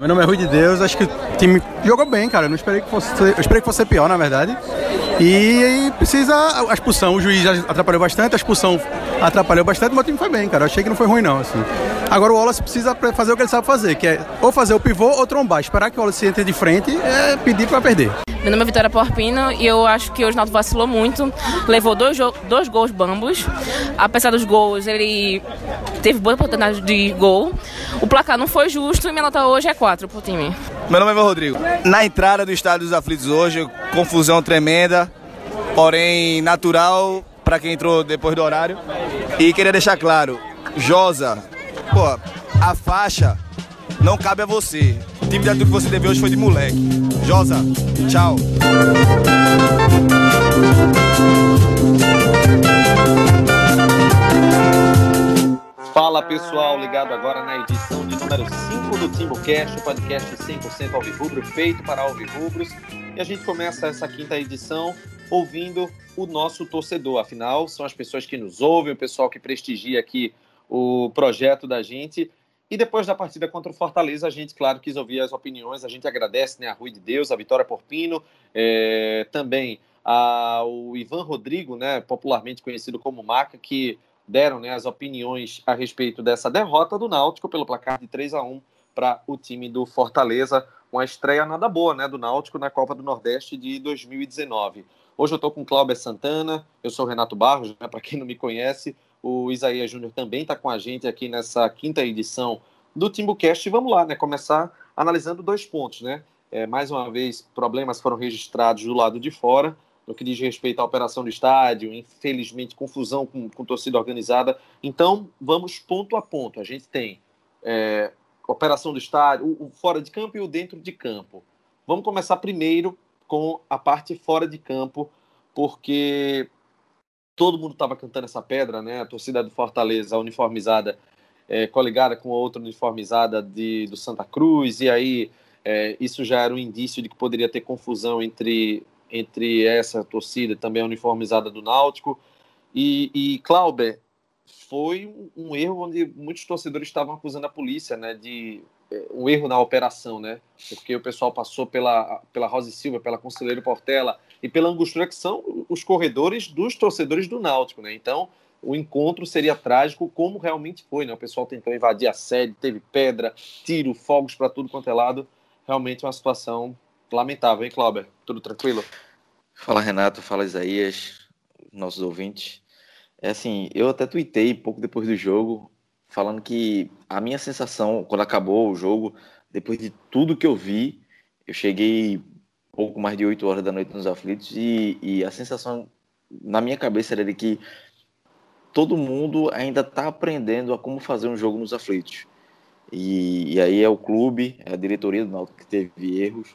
Meu nome é Rui de Deus, acho que o time jogou bem, cara. Eu não esperei que fosse, eu esperei que fosse pior, na verdade. E, e precisa a expulsão, o juiz atrapalhou bastante, a expulsão atrapalhou bastante, mas o time foi bem, cara. Eu achei que não foi ruim não, assim. Agora o Wallace precisa fazer o que ele sabe fazer, que é ou fazer o pivô ou trombar. Esperar que o Wallace entre de frente é pedir para perder. Meu nome é Vitória Porpino e eu acho que o Osnaldo vacilou muito. Levou dois, dois gols bambos. Apesar dos gols, ele teve boa oportunidade de gol. O placar não foi justo e minha nota hoje é 4 pro time. Meu nome é Rodrigo. Na entrada do Estádio dos Aflitos hoje, confusão tremenda, porém natural para quem entrou depois do horário. E queria deixar claro, Josa, pô, a faixa não cabe a você. O time de atitude que você teve hoje foi de moleque. Josa, tchau. Fala pessoal, ligado agora na edição de número 5 do TimbuCast, o podcast 100% Alvirrubro, feito para Alvirrubros. E a gente começa essa quinta edição ouvindo o nosso torcedor. Afinal, são as pessoas que nos ouvem, o pessoal que prestigia aqui o projeto da gente. E depois da partida contra o Fortaleza, a gente, claro, quis ouvir as opiniões. A gente agradece né, a Rui de Deus, a Vitória Porpino, é, também ao Ivan Rodrigo, né, popularmente conhecido como Maca, que deram né, as opiniões a respeito dessa derrota do Náutico pelo placar de 3 a 1 para o time do Fortaleza. Uma estreia nada boa né, do Náutico na Copa do Nordeste de 2019. Hoje eu estou com Cláudio Santana, eu sou Renato Barros, né, para quem não me conhece, o Isaías Júnior também está com a gente aqui nessa quinta edição do Timbucast. E vamos lá, né? Começar analisando dois pontos, né? É, mais uma vez, problemas foram registrados do lado de fora, no que diz respeito à operação do estádio, infelizmente, confusão com, com torcida organizada. Então, vamos ponto a ponto. A gente tem é, operação do estádio, o, o fora de campo e o dentro de campo. Vamos começar primeiro com a parte fora de campo, porque todo mundo estava cantando essa pedra, né? A torcida do Fortaleza uniformizada, é, coligada com outra uniformizada de, do Santa Cruz, e aí é, isso já era um indício de que poderia ter confusão entre, entre essa torcida também uniformizada do Náutico. E, e Clauber, foi um, um erro onde muitos torcedores estavam acusando a polícia, né? De um erro na operação, né? Porque o pessoal passou pela, pela Rosa e Silva, pela Conselheiro Portela e pela Angostura, que são os corredores dos torcedores do Náutico, né? Então, o encontro seria trágico, como realmente foi, né? O pessoal tentou invadir a sede, teve pedra, tiro, fogos para tudo quanto é lado. Realmente uma situação lamentável, hein, Clauber? Tudo tranquilo? Fala, Renato. Fala, Isaías, nossos ouvintes. É assim, eu até tuitei pouco depois do jogo, falando que a minha sensação, quando acabou o jogo, depois de tudo que eu vi, eu cheguei pouco mais de 8 horas da noite nos aflitos e, e a sensação na minha cabeça era de que todo mundo ainda está aprendendo a como fazer um jogo nos aflitos. E, e, aí é o clube, é a diretoria do Náutico que teve erros,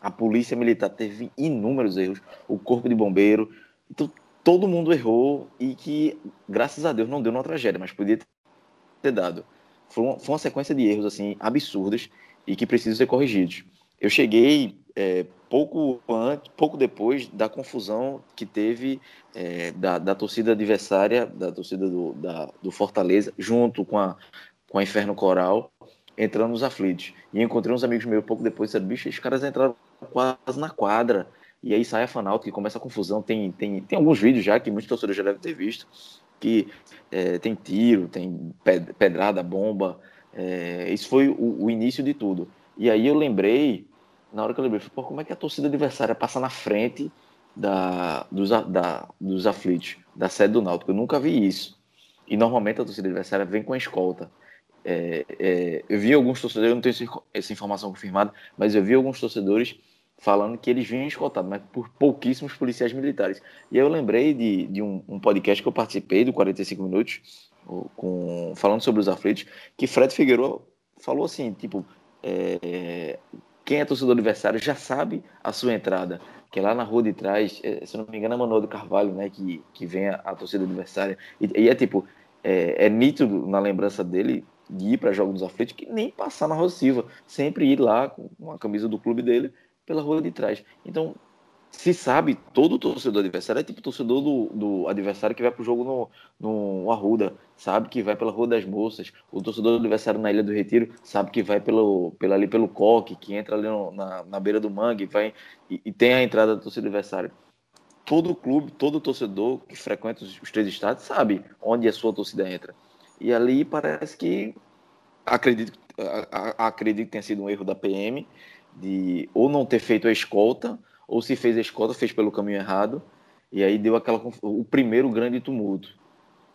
a polícia militar teve inúmeros erros, o corpo de bombeiro, então todo mundo errou e que, graças a Deus, não deu uma tragédia, mas podia ter dado. Foi uma, foi uma sequência de erros assim absurdas e que precisam ser corrigidos. Eu cheguei é, pouco antes, pouco depois da confusão que teve é, da, da, torcida adversária, da torcida do, da, do Fortaleza, junto com a, com a Inferno Coral, entrando nos aflitos. E encontrei uns amigos meus pouco depois, disseram, bicho, os caras entraram quase na quadra. E aí sai a Fanalto, que começa a confusão. Tem, tem, tem alguns vídeos já que muitos torcedores já devem ter visto que é, tem tiro, tem pedrada, bomba. É, isso foi o, o, início de tudo. E aí eu lembrei, na hora que eu lembrei, pô, como é que a torcida adversária passa na frente da, dos, da, dos aflitos, da sede do Náutico? Eu nunca vi isso. E normalmente a torcida adversária vem com a escolta. É, é eu vi alguns torcedores, eu não tenho essa informação confirmada, mas eu vi alguns torcedores falando que eles vinham escoltados, mas por pouquíssimos policiais militares. E eu lembrei de, de um, um, podcast que eu participei, do 45 Minutos, com, falando sobre os aflitos, que Fred Figueiredo falou assim, tipo, é, quem é torcedor adversário já sabe a sua entrada, que é lá na rua de trás, é, se não me engano é Manuel do Carvalho, né, que, que vem a, a torcida adversária, e, e é tipo, é, é, nítido na lembrança dele de ir para jogos dos aflitos, que nem passar na Rosa Silva, sempre ir lá com a camisa do clube dele, pela rua de trás. Então, se sabe, todo torcedor adversário é tipo torcedor do, do adversário que vai pro jogo no, no Arruda, sabe que vai pela Rua das Moças. O torcedor do adversário na Ilha do Retiro sabe que vai pelo, pela, ali pelo Coque, que entra ali no, na, na beira do mangue vai, e, e, tem a entrada do torcedor adversário. Todo clube, todo torcedor que frequenta os, os três estados sabe onde a sua torcida entra. E ali parece que acredito, acredito que tenha sido um erro da PM de ou não ter feito a escolta ou se fez a escolta, fez pelo caminho errado, e aí deu aquela o primeiro grande tumulto.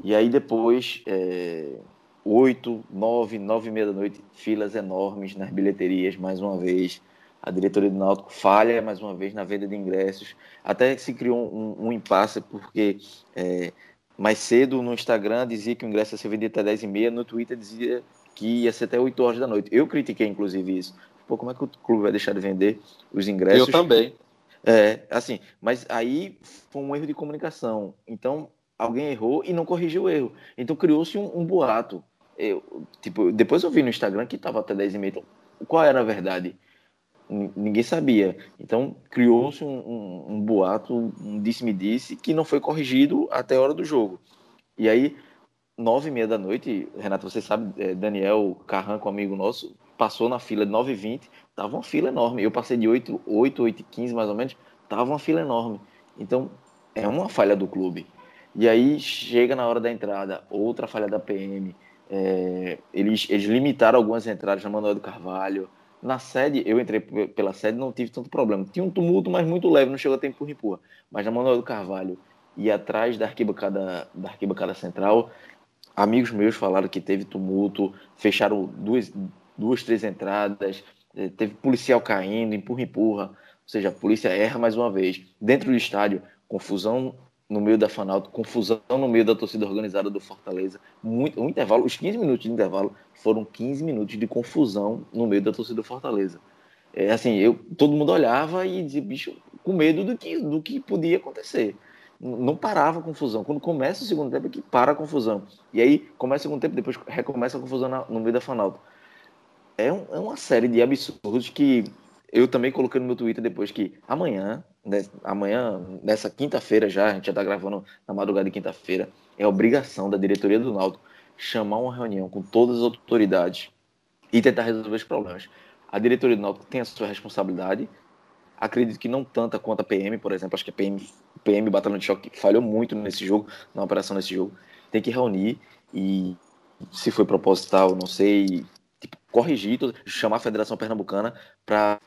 E aí depois, é, oito, nove, nove e meia da noite, filas enormes nas bilheterias, mais uma vez. A diretoria do Náutico falha mais uma vez na venda de ingressos. Até que se criou um, um impasse, porque é, mais cedo no Instagram dizia que o ingresso ia ser vendido até 10 e meia, no Twitter dizia que ia ser até 8 horas da noite. Eu critiquei, inclusive, isso. Pô, como é que o clube vai deixar de vender os ingressos? Eu também. É, assim, mas aí foi um erro de comunicação. Então, alguém errou e não corrigiu o erro. Então, criou-se um, um, boato. Eu, tipo, depois eu vi no Instagram que estava até 10 e meia. Então, qual era a verdade? Ninguém sabia. Então, criou-se um, um, um, boato, um disse-me-disse, que não foi corrigido até a hora do jogo. E aí, nove e meia da noite, Renato, você sabe, é, Daniel Carranco, amigo nosso, passou na fila de 9 e 20 Tava uma fila enorme. Eu passei de 8, 8, 8 15 mais ou menos, tava uma fila enorme. Então, é uma falha do clube. E aí chega na hora da entrada, outra falha da PM. É, eles, eles limitaram algumas entradas na Manuel do Carvalho. Na sede, eu entrei pela sede não tive tanto problema. Tinha um tumulto, mas muito leve, não chegou a tempo empurra. Mas na Manuel do Carvalho e atrás da arquibancada, da arquibancada central, amigos meus falaram que teve tumulto, fecharam duas, duas três entradas, é, teve policial caindo, empurra, empurra. Ou seja, a polícia erra mais uma vez. Dentro do estádio, confusão no meio da Fanalto, confusão no meio da torcida organizada do Fortaleza. Muito, um intervalo, os 15 minutos de intervalo foram 15 minutos de confusão no meio da torcida do Fortaleza. É, assim, eu, todo mundo olhava e dizia, bicho, com medo do que, do que podia acontecer. Não parava a confusão. Quando começa o segundo tempo é que para a confusão. E aí começa o segundo tempo, depois recomeça a confusão na, no meio da Fanalto é, um, é uma série de absurdos que eu também coloquei no meu Twitter depois que amanhã, né, amanhã, nessa quinta-feira já, a gente já está gravando na madrugada de quinta-feira, é obrigação da diretoria do Náutico chamar uma reunião com todas as autoridades e tentar resolver os problemas. A diretoria do Náutico tem a sua responsabilidade, acredito que não tanta quanto a PM, por exemplo, acho que a PM, PM Batalhão de Choque falhou muito nesse jogo, na operação nesse jogo, tem que reunir e se foi proposital, não sei, tipo, corrigir, chamar a Federação Pernambucana para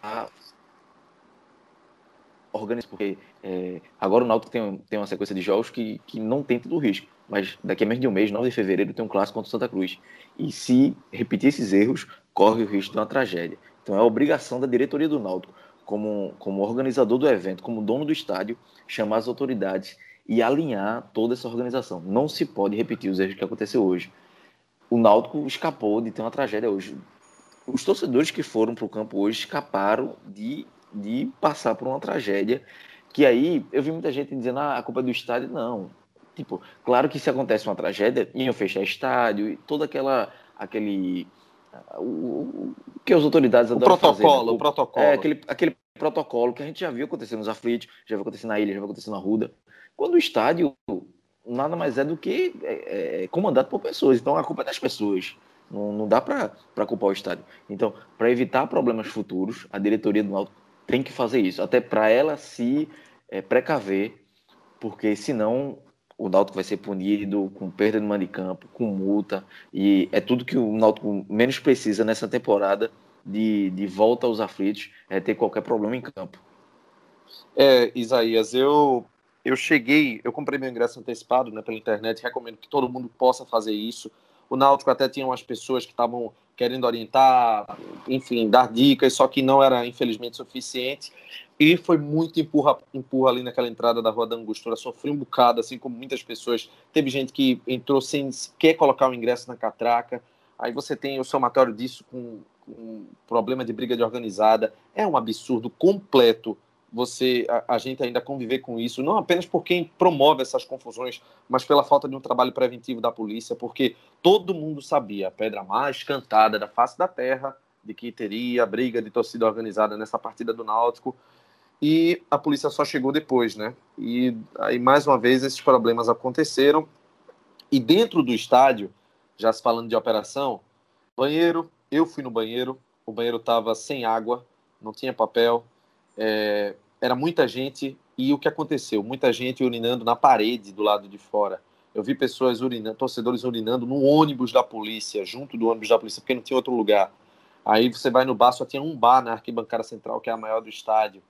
organizar, porque é, agora o Náutico tem, tem uma sequência de jogos que, que não tem todo o risco, mas daqui a menos de um mês, 9 de fevereiro, tem um clássico contra o Santa Cruz. E se repetir esses erros, corre o risco de uma tragédia. Então é obrigação da diretoria do Náutico, como, como organizador do evento, como dono do estádio, chamar as autoridades e alinhar toda essa organização. Não se pode repetir os erros que aconteceu hoje o Náutico escapou de ter uma tragédia hoje. Os torcedores que foram para o campo hoje escaparam de, de passar por uma tragédia. Que aí eu vi muita gente dizendo ah, a culpa é do estádio. Não. Tipo, claro que se acontece uma tragédia, iam fechar estádio e toda aquela. aquele. O, o que as autoridades o protocolo, fazer, né? o, o protocolo. É, aquele, aquele protocolo que a gente já viu acontecer nos aflitos, já viu acontecer na ilha, já viu acontecer na Ruda. Quando o estádio nada mais é do que é, é, comandado por pessoas. Então a culpa é das pessoas. Não, não dá para culpar o estádio. Então, para evitar problemas futuros, a diretoria do Náutico tem que fazer isso, até para ela se é, precaver, porque senão o Náutico vai ser punido com perda de mando de campo, com multa, e é tudo que o Náutico menos precisa nessa temporada de, de volta aos aflitos, é ter qualquer problema em campo. É, Isaías, eu eu cheguei, eu comprei meu ingresso antecipado né, pela internet, recomendo que todo mundo possa fazer isso. O Náutico até tinha umas pessoas que estavam querendo orientar, enfim, dar dicas, só que não era, infelizmente, suficiente. E foi muito empurra, empurra ali naquela entrada da Rua da Angostura. Sofri um bocado, assim como muitas pessoas. Teve gente que entrou sem sequer colocar o ingresso na catraca. Aí você tem o somatório disso com, com problema de briga de organizada. É um absurdo completo você a, a, gente ainda conviver com isso, não apenas por quem promove essas confusões, mas pela falta de um trabalho preventivo da polícia, porque todo mundo sabia a pedra mais cantada da face da terra de que teria briga de torcida organizada nessa partida do Náutico. e a polícia só chegou depois, né? E aí, mais uma vez, esses problemas aconteceram. E dentro do estádio, já se falando de operação, banheiro, eu fui no banheiro, o banheiro estava sem água, não tinha papel, é, era muita gente. E o que aconteceu? Muita gente urinando na parede do lado de fora. Eu vi pessoas urinando, torcedores urinando no ônibus da polícia, junto do ônibus da polícia, porque não tinha outro lugar. Aí você vai no bar, só tinha um bar na arquibancada central, que é a maior do estádio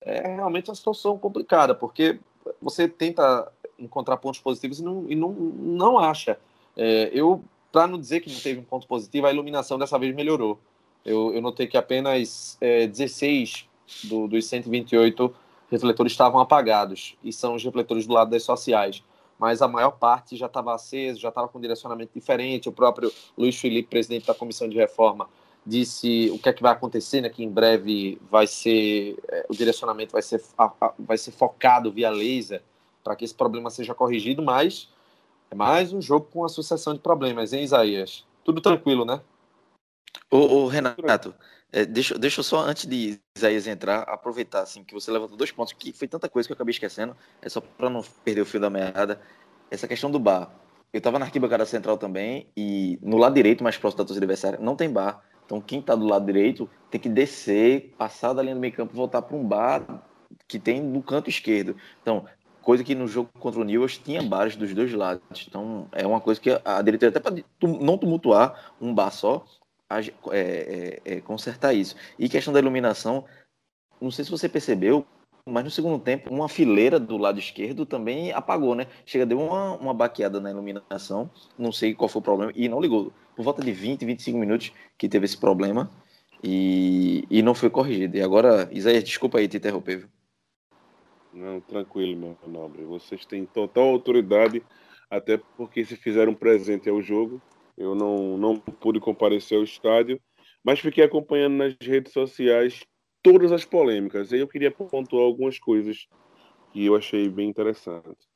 é realmente uma situação complicada, porque você tenta encontrar pontos positivos e não, e não, não acha. É, eu, para não dizer que não teve um ponto positivo, a iluminação dessa vez melhorou. Eu, eu notei que apenas é, 16 do, dos 128 refletores estavam apagados, e são os refletores do lado das sociais. Mas a maior parte já estava aceso, já estava com direcionamento diferente. O próprio Luiz Felipe, presidente da comissão de reforma, disse o que é que vai acontecer, né, que em breve vai ser é, o direcionamento vai ser vai ser focado via laser para que esse problema seja corrigido, mas é mais um jogo com uma sucessão de problemas, hein, Isaías? Tudo tranquilo, né? Ô Renato, é, deixa, deixa eu só, antes de Isaías entrar, aproveitar, assim, que você levantou dois pontos, que foi tanta coisa que eu acabei esquecendo, é só para não perder o fio da meada, essa questão do bar. Eu estava na arquibancada central também, e no lado direito, mais próximo da torcida adversária, não tem bar. Então, quem está do lado direito tem que descer, passar da linha do meio campo, voltar para um bar que tem no canto esquerdo. Então, coisa que no jogo contra o Newell's tinha bares dos dois lados. Então, é uma coisa que a diretoria, até para não tumultuar um bar só, é, é, é, consertar isso. E questão da iluminação, não sei se você percebeu, mas no segundo tempo, uma fileira do lado esquerdo também apagou, né? Chega, deu uma, uma baqueada na iluminação, não sei qual foi o problema, e não ligou. Por volta de 20, 25 minutos que teve esse problema e, e não foi corrigido. E agora, Isaías, desculpa aí te interromper. Viu? Não, tranquilo, meu nobre. Vocês têm total autoridade, até porque se fizeram presente ao jogo. Eu não, não pude comparecer ao estádio, mas fiquei acompanhando nas redes sociais todas as polêmicas. E eu queria pontuar algumas coisas que eu achei bem interessantes.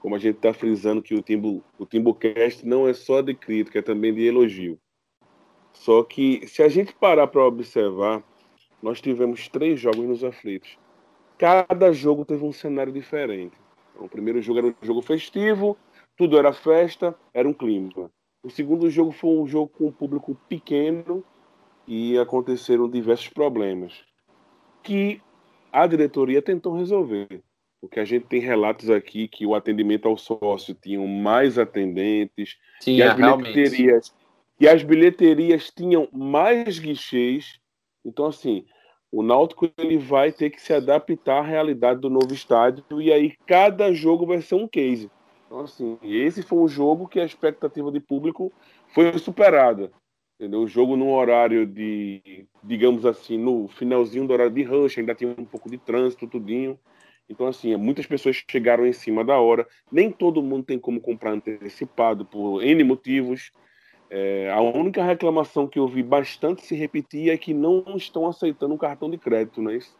Como a gente está frisando que o Timbu, o Timbucast não é só de crítica, é também de elogio. Só que, se a gente parar para observar, nós tivemos três jogos nos aflitos. Cada jogo teve um cenário diferente. Então, o primeiro jogo era um jogo festivo, tudo era festa, era um clima. O segundo jogo foi um jogo com um público pequeno e aconteceram diversos problemas que a diretoria tentou resolver. Porque a gente tem relatos aqui que o atendimento ao sócio tinham mais atendentes, Sim, e as bilheterias e as bilheterias tinham mais guichês. Então, assim, o Náutico ele vai ter que se adaptar à realidade do novo estádio e aí cada jogo vai ser um case. Então, assim, esse foi um jogo que a expectativa de público foi superada. Entendeu? O jogo num horário de, digamos assim, no finalzinho do horário de rush, ainda tinha um pouco de trânsito, tudinho. Então, assim, muitas pessoas chegaram em cima da hora. Nem todo mundo tem como comprar antecipado por N motivos. É, a única reclamação que eu vi bastante se repetir é que não estão aceitando um cartão de crédito, não é isso?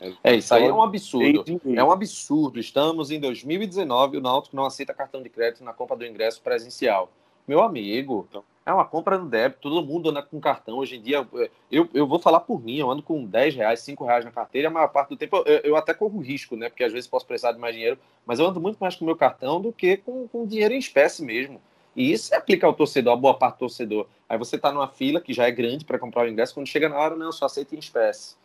É, é isso aí é um absurdo. É um absurdo. Estamos em 2019 e o Náutico não aceita cartão de crédito na compra do ingresso presencial. Meu amigo, então, é uma compra no débito, todo mundo anda com cartão. Hoje em dia, eu, eu vou falar por mim, eu ando com 10 reais, 5 reais na carteira, a maior parte do tempo eu, eu até corro risco, né? Porque às vezes posso precisar de mais dinheiro, mas eu ando muito mais com o meu cartão do que com, com dinheiro em espécie mesmo. E isso se aplica ao torcedor, a boa parte do torcedor. Aí você está numa fila que já é grande para comprar o ingresso, quando chega na hora, não, só aceita em espécie.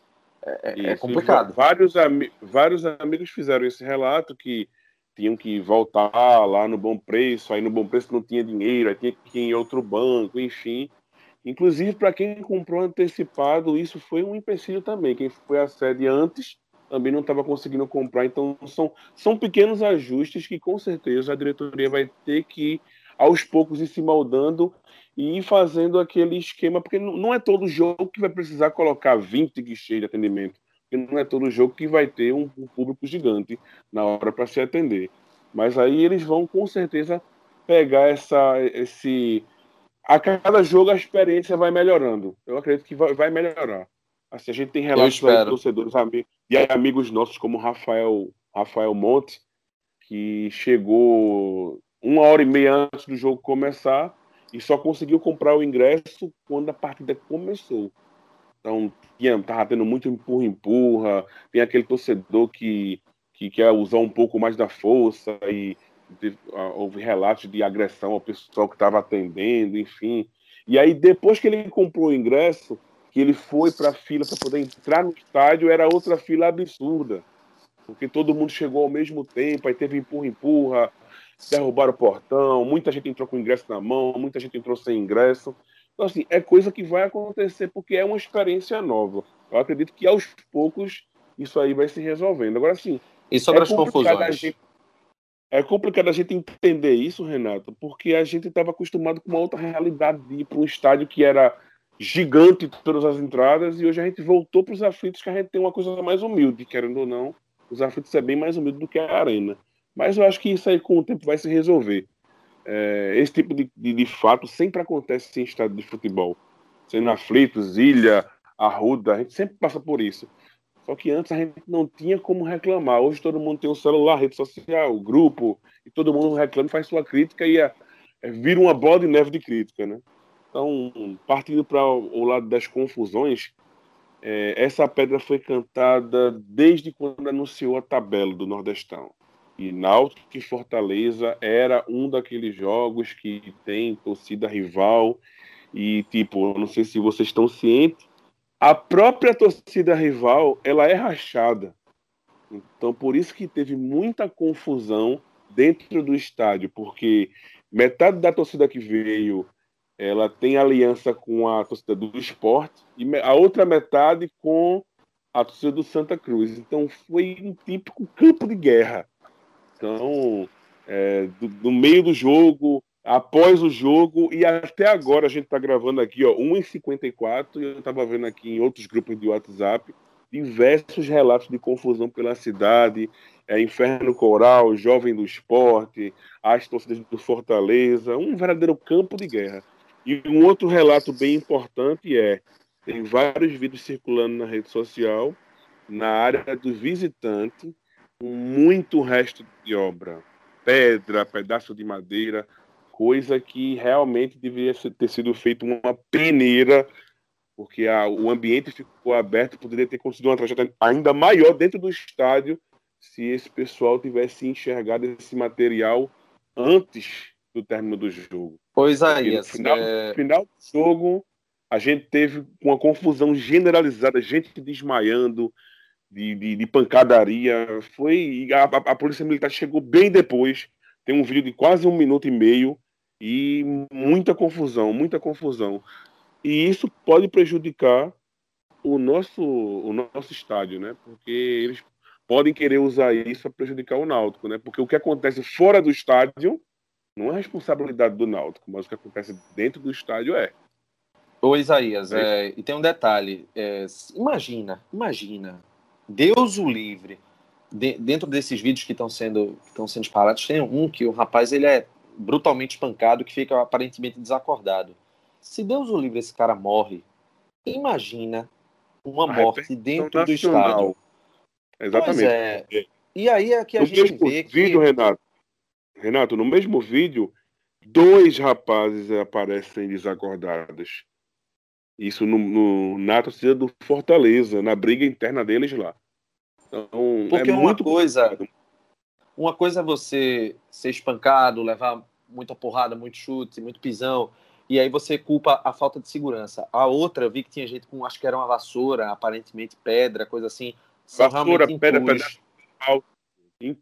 É, é, é complicado. Vários, vários amigos fizeram esse relato que tinham que voltar lá no bom preço, aí no bom preço não tinha dinheiro, aí tinha que ir em outro banco, enfim. Inclusive, para quem comprou antecipado, isso foi um empecilho também. Quem foi à sede antes também não estava conseguindo comprar. Então, são, são pequenos ajustes que, com certeza, a diretoria vai ter que, aos poucos, ir se moldando e ir fazendo aquele esquema, porque não é todo jogo que vai precisar colocar 20 guichês de atendimento porque não é todo jogo que vai ter um, um público gigante na hora para se atender. Mas aí eles vão com certeza pegar essa, esse. A cada jogo a experiência vai melhorando. Eu acredito que vai, vai melhorar. Assim, a gente tem relatos de torcedores e amigos nossos, como Rafael, Rafael Monte, que chegou uma hora e meia antes do jogo começar e só conseguiu comprar o ingresso quando a partida começou. Então, tinha, tava tendo muito empurra-empurra, tem aquele torcedor que, que quer usar um pouco mais da força e houve relatos de agressão ao pessoal que estava atendendo, enfim. E aí, depois que ele comprou o ingresso, que ele foi para a fila para poder entrar no estádio, era outra fila absurda. Porque todo mundo chegou ao mesmo tempo, aí teve empurra-empurra, derrubaram o portão, muita gente entrou com ingresso na mão, muita gente entrou sem ingresso. Então, assim, é coisa que vai acontecer porque é uma experiência nova. Eu acredito que aos poucos isso aí vai se resolvendo. Agora, sim. E sobre é as confusões? Gente, é complicado a gente entender isso, Renato, porque a gente estava acostumado com uma outra realidade de ir para um estádio que era gigante todas as entradas e hoje a gente voltou para os aflitos que a gente tem uma coisa mais humilde, querendo ou não. Os aflitos é bem mais humilde do que a arena. Mas eu acho que isso aí com o tempo vai se resolver. É, esse tipo de, de, de, fato sempre acontece em estádio de futebol. Sendo aflitos, ilha, arruda, a gente sempre passa por isso. Só que antes a gente não tinha como reclamar. Hoje todo mundo tem um celular, rede social, grupo, e todo mundo reclama, faz sua crítica e é, é, vira uma bola de neve de crítica, né? Então, partindo para o lado das confusões, é, essa pedra foi cantada desde quando anunciou a tabela do Nordestão. E Náutico e Fortaleza era um daqueles jogos que tem torcida rival e tipo, não sei se vocês estão cientes, a própria torcida rival, ela é rachada. Então, por isso que teve muita confusão dentro do estádio, porque metade da torcida que veio, ela tem aliança com a torcida do esporte e a outra metade com a torcida do Santa Cruz. Então, foi um típico campo de guerra então, é, do, meio do jogo, após o jogo e até agora a gente está gravando aqui, ó, 1h54 e eu estava vendo aqui em outros grupos de WhatsApp diversos relatos de confusão pela cidade, é, Inferno Coral, Jovem do Esporte, as torcidas do Fortaleza, um verdadeiro campo de guerra. E um outro relato bem importante é, tem vários vídeos circulando na rede social, na área do visitante, muito resto de obra. Pedra, pedaço de madeira, coisa que realmente deveria ter sido feita uma peneira, porque a, o ambiente ficou aberto, poderia ter conseguido uma tragédia ainda maior dentro do estádio se esse pessoal tivesse enxergado esse material antes do término do jogo. Pois aí, no final, é... no final do jogo, a gente teve uma confusão generalizada, gente desmaiando, de, de, de pancadaria. Foi a, a, polícia militar chegou bem depois. Tem um vídeo de quase um minuto e meio e muita confusão, muita confusão. E isso pode prejudicar o nosso, o nosso estádio, né? Porque eles podem querer usar isso para prejudicar o Náutico, né? Porque o que acontece fora do estádio não é responsabilidade do Náutico, mas o que acontece dentro do estádio é. Ô Isaías, é, e tem um detalhe. É, imagina, imagina Deus o livre. De, dentro desses vídeos que estão sendo, estão sendo disparados, tem um que o rapaz ele é brutalmente espancado, que fica aparentemente desacordado. Se Deus o livre, esse cara morre, imagina uma a morte dentro nacional. do estádio. Exatamente. É. E aí é que a no gente vê vídeo, que... Renato, Renato, no mesmo vídeo, dois rapazes aparecem desacordados. Isso no, no, na torcida do Fortaleza, na briga interna deles lá. Então, Porque é uma coisa. Complicado. Uma coisa é você ser espancado, levar muita porrada, muito chute, muito pisão, e aí você culpa a falta de segurança. A outra, eu vi que tinha gente com, acho que era uma vassoura, aparentemente pedra, coisa assim. Vassoura, pedra, pedra.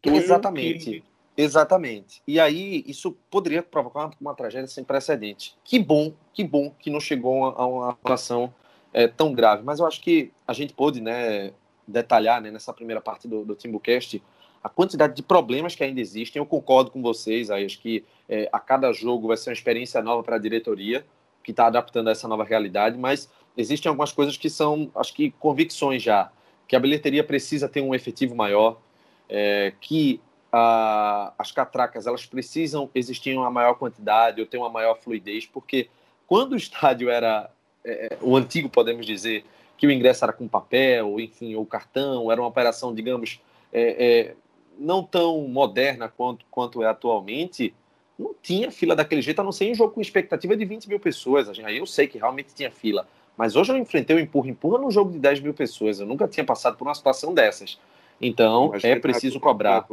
Exatamente. Que Exatamente. E aí isso poderia provocar uma, uma, tragédia sem precedente. Que bom, que bom que não chegou a, a uma situação é, tão grave. Mas eu acho que a gente pôde né, detalhar né, nessa primeira parte do, do Timbucast a quantidade de problemas que ainda existem. Eu concordo com vocês, aí, acho que é, a cada jogo vai ser uma experiência nova para a diretoria, que está adaptando a essa nova realidade, mas existem algumas coisas que são, acho que, convicções já. Que a bilheteria precisa ter um efetivo maior, é, que a, as catracas elas precisam existir em uma maior quantidade ou ter uma maior fluidez, porque quando o estádio era é, o antigo, podemos dizer, que o ingresso era com papel, enfim, ou cartão, era uma operação, digamos, é, é, não tão moderna quanto, quanto é atualmente, não tinha fila daquele jeito, a não ser em um jogo com expectativa de 20 mil pessoas. Aí eu sei que realmente tinha fila, Mas hoje eu enfrentei o empurra-empurra num jogo de 10 mil pessoas. Eu nunca tinha passado por uma situação dessas. Então, Mas, é preciso cobrar.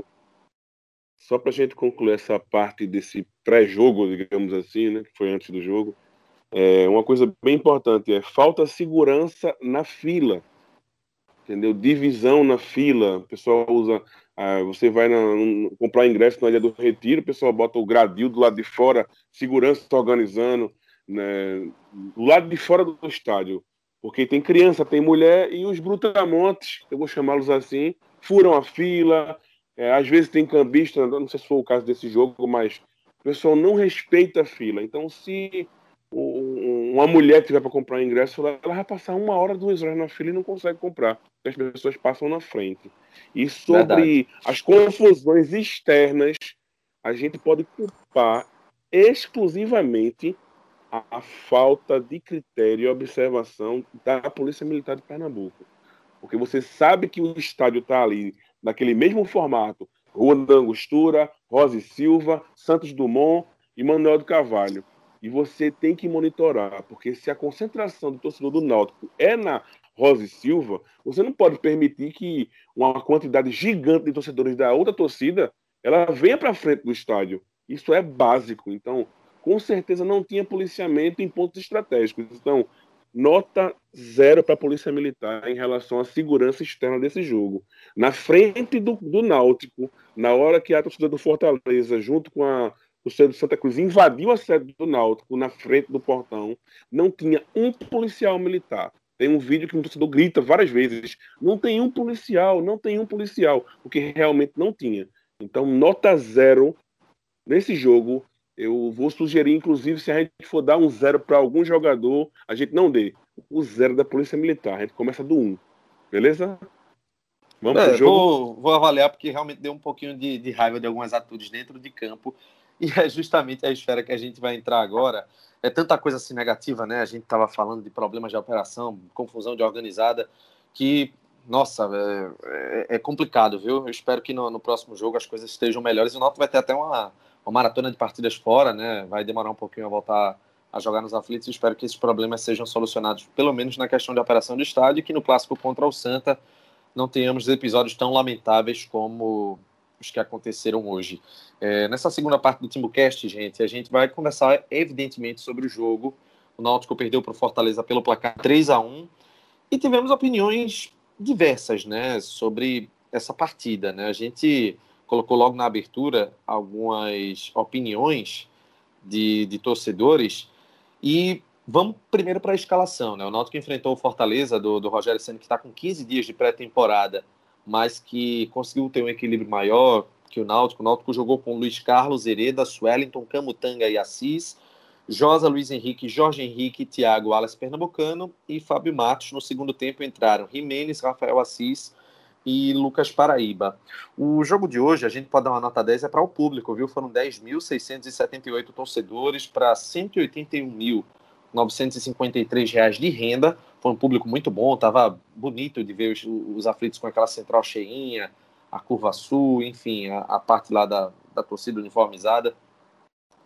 Só para a gente concluir essa parte desse pré-jogo, digamos assim, né, que foi antes do jogo, é, uma coisa bem importante é falta segurança na fila, entendeu? Divisão na fila. O pessoal usa, ah, você vai na, comprar ingresso na ilha do Retiro, o pessoal bota o gradil do lado de fora, segurança está organizando, né, do lado de fora do estádio, porque tem criança, tem mulher e os brutamontes, eu vou chamá-los assim, furam a fila. É, às vezes tem cambista, não sei se foi o caso desse jogo, mas o pessoal não respeita a fila. Então, se uma mulher tiver para comprar um ingresso, ela vai passar uma hora, duas horas na fila e não consegue comprar. As pessoas passam na frente. E sobre Verdade. as confusões externas, a gente pode culpar exclusivamente a, a, falta de critério e observação da Polícia Militar de Pernambuco. Porque você sabe que o estádio está ali, naquele mesmo formato, Rua da Angostura, Rosa e Silva, Santos Dumont e Manuel do Carvalho. E você tem que monitorar, porque se a concentração do torcedor do Náutico é na Rosa e Silva, você não pode permitir que uma quantidade gigante de torcedores da outra torcida ela venha para frente do estádio. Isso é básico. Então, com certeza não tinha policiamento em pontos estratégicos. Então, nota zero para a Polícia Militar em relação à segurança externa desse jogo. Na frente do, do Náutico, na hora que a torcida do Fortaleza, junto com a o Centro de Santa Cruz invadiu a sede do Náutico na frente do portão, não tinha um policial militar. Tem um vídeo que um torcedor grita várias vezes: não tem um policial, não tem um policial, o que realmente não tinha. Então, nota zero nesse jogo. Eu vou sugerir, inclusive, se a gente for dar um zero para algum jogador, a gente não dê o zero da Polícia Militar. A gente começa do um. Beleza? Vamos é, pro jogo? Vou, vou, avaliar porque realmente deu um pouquinho de, de raiva de algumas atitudes dentro de campo e é justamente a esfera que a gente vai entrar agora. É tanta coisa assim negativa, né? A gente estava falando de problemas de operação, confusão de organizada, que, nossa, é, é, é complicado, viu? Eu espero que no, no, próximo jogo as coisas estejam melhores. O Náutico vai ter até uma, uma maratona de partidas fora, né? Vai demorar um pouquinho a voltar a jogar nos aflitos. Espero que esses problemas sejam solucionados, pelo menos na questão de operação do estádio, e que no clássico contra o Santa não tenhamos episódios tão lamentáveis como os que aconteceram hoje. É, nessa segunda parte do Timbucast, gente, a gente vai conversar evidentemente sobre o jogo. O Náutico perdeu para o Fortaleza pelo placar 3 a 1 e tivemos opiniões diversas, né, sobre essa partida, né? A gente colocou logo na abertura algumas opiniões de, de torcedores e vamos primeiro para a escalação, né? O Náutico enfrentou o Fortaleza do, do Rogério Senna que está com 15 dias de pré-temporada mas que conseguiu ter um equilíbrio maior que o Náutico. O Náutico jogou com Luiz Carlos, Hereda, Swellington, Camutanga e Assis, Josa, Luiz Henrique, Jorge Henrique, Thiago, Alas Pernambucano e Fábio Matos. No segundo tempo entraram Jimenez, Rafael Assis e Lucas Paraíba. O jogo de hoje, a gente pode dar uma nota 10, é para o público, viu? Foram 10.678 torcedores para 181.953 reais de renda foi um público muito bom, tava bonito de ver os, os aflitos com aquela central cheinha, a curva sul, enfim, a, a parte lá da, da torcida uniformizada.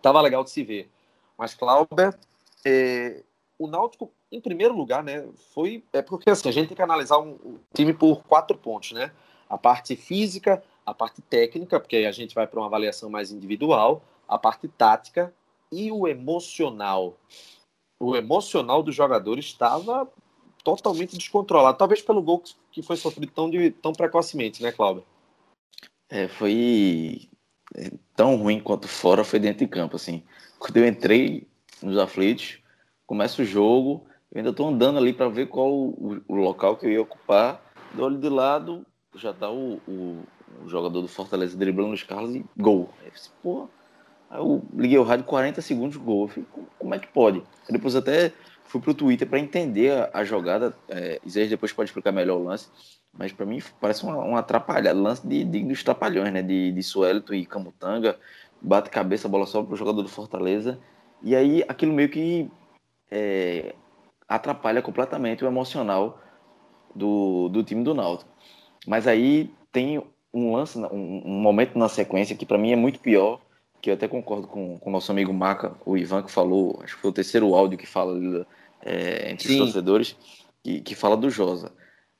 Tava legal de se ver. Mas, Clauber, é, o Náutico, em primeiro lugar, né, foi. É porque assim, a gente tem que analisar um, um time por quatro pontos, né? A parte física, a parte técnica, porque aí a gente vai para uma avaliação mais individual, a parte tática e o emocional. O emocional do jogador estava totalmente descontrolado. Talvez pelo gol que foi sofrido tão, de, tão precocemente, né, Cláudio? É, foi é, tão ruim quanto fora, foi dentro de campo, assim. Quando eu entrei nos aflitos, começa o jogo, eu ainda estou andando ali para ver qual o, o, local que eu ia ocupar. Do olho de lado, já tá o, o, o jogador do Fortaleza driblando os carros e gol. Aí eu disse. Aí eu liguei o rádio 40 segundos, gol. Eu falei, como é que pode? Aí depois até fui pro Twitter para entender a, a jogada. É, depois pode explicar melhor o lance. Mas para mim parece uma, uma atrapalhada, lance de, de, dos trapalhões, né? De, de e Camutanga. Bate cabeça, a bola sobe pro jogador do Fortaleza. E aí aquilo meio que é, atrapalha completamente o emocional do, do time do Náutico. Mas aí tem um lance, um, um momento na sequência que para mim é muito pior, que eu até concordo com o nosso amigo Maca, o Ivan, que falou, acho que foi o terceiro áudio que fala é, entre Sim. os torcedores que, que fala do Josa.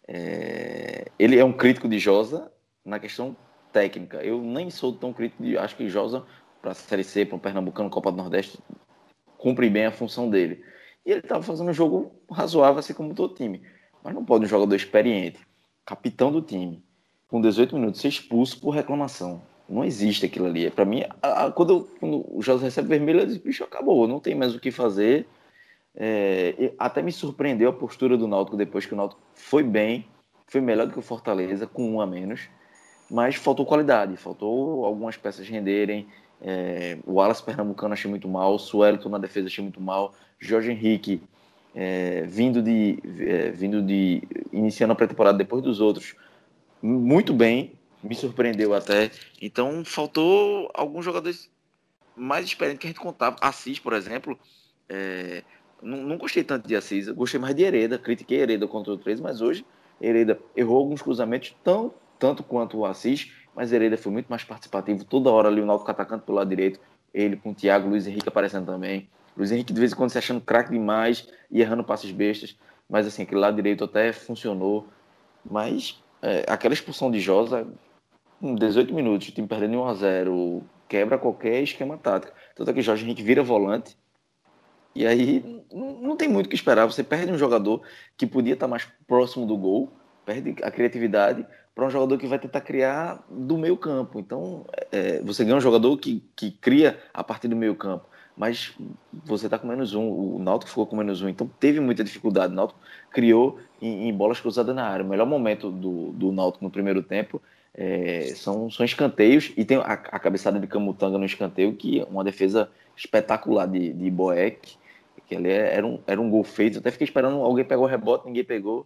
É, ele é um crítico de Josa na questão técnica. Eu nem sou tão crítico de. Acho que Josa, para a Série C, para o Pernambucano, Copa do Nordeste, cumpre bem a função dele. E ele estava fazendo um jogo razoável, assim como todo time. Mas não pode um jogador experiente, capitão do time, com 18 minutos, ser expulso por reclamação. Não existe aquilo ali. Para mim, a, a, quando, quando, o José recebe vermelho, eu disse, bicho, acabou, não tem mais o que fazer. É, até me surpreendeu a postura do Náutico depois que o Náutico foi bem, foi melhor do que o Fortaleza, com um a menos, mas faltou qualidade, faltou algumas peças renderem. É, o Alas Pernambucano achei muito mal, o Suelton na defesa achei muito mal, Jorge Henrique é, vindo de é, vindo de iniciando a pré-temporada depois dos outros muito bem me surpreendeu até. Então faltou alguns jogadores mais experientes que a gente contava. Assis por exemplo é, não, não, gostei tanto de Assis gostei mais de Hereda critiquei Hereda contra o 3 mas hoje Hereda errou alguns cruzamentos tão tanto quanto o Assis mas Hereda foi muito mais participativo toda hora ali o Náutico atacando pelo lado direito ele com o Thiago Luiz Henrique aparecendo também Luiz Henrique de vez em quando se achando craque demais e errando passes bestas, mas assim, aquele lado direito até funcionou. Mas é, aquela expulsão de Josa, em 18 minutos, o time perdendo 1 a 0 quebra qualquer esquema tático. Tanto é que Jorge Henrique vira volante. E aí não, tem muito o que esperar. Você perde um jogador que podia estar mais próximo do gol, perde a criatividade para um jogador que vai tentar criar do meio campo. Então, é, você ganha um jogador que, que cria a partir do meio campo mas você está com menos um, o Náutico ficou com menos um, então teve muita dificuldade. O Náutico criou em, em bolas cruzadas na área. O melhor momento do, do Náutico no primeiro tempo é, são, são escanteios e tem a, a, cabeçada de Camutanga no escanteio, que é uma defesa espetacular de, de Boeck, que ali é, era um, era um gol feito. até fiquei esperando alguém pegar o rebote, ninguém pegou.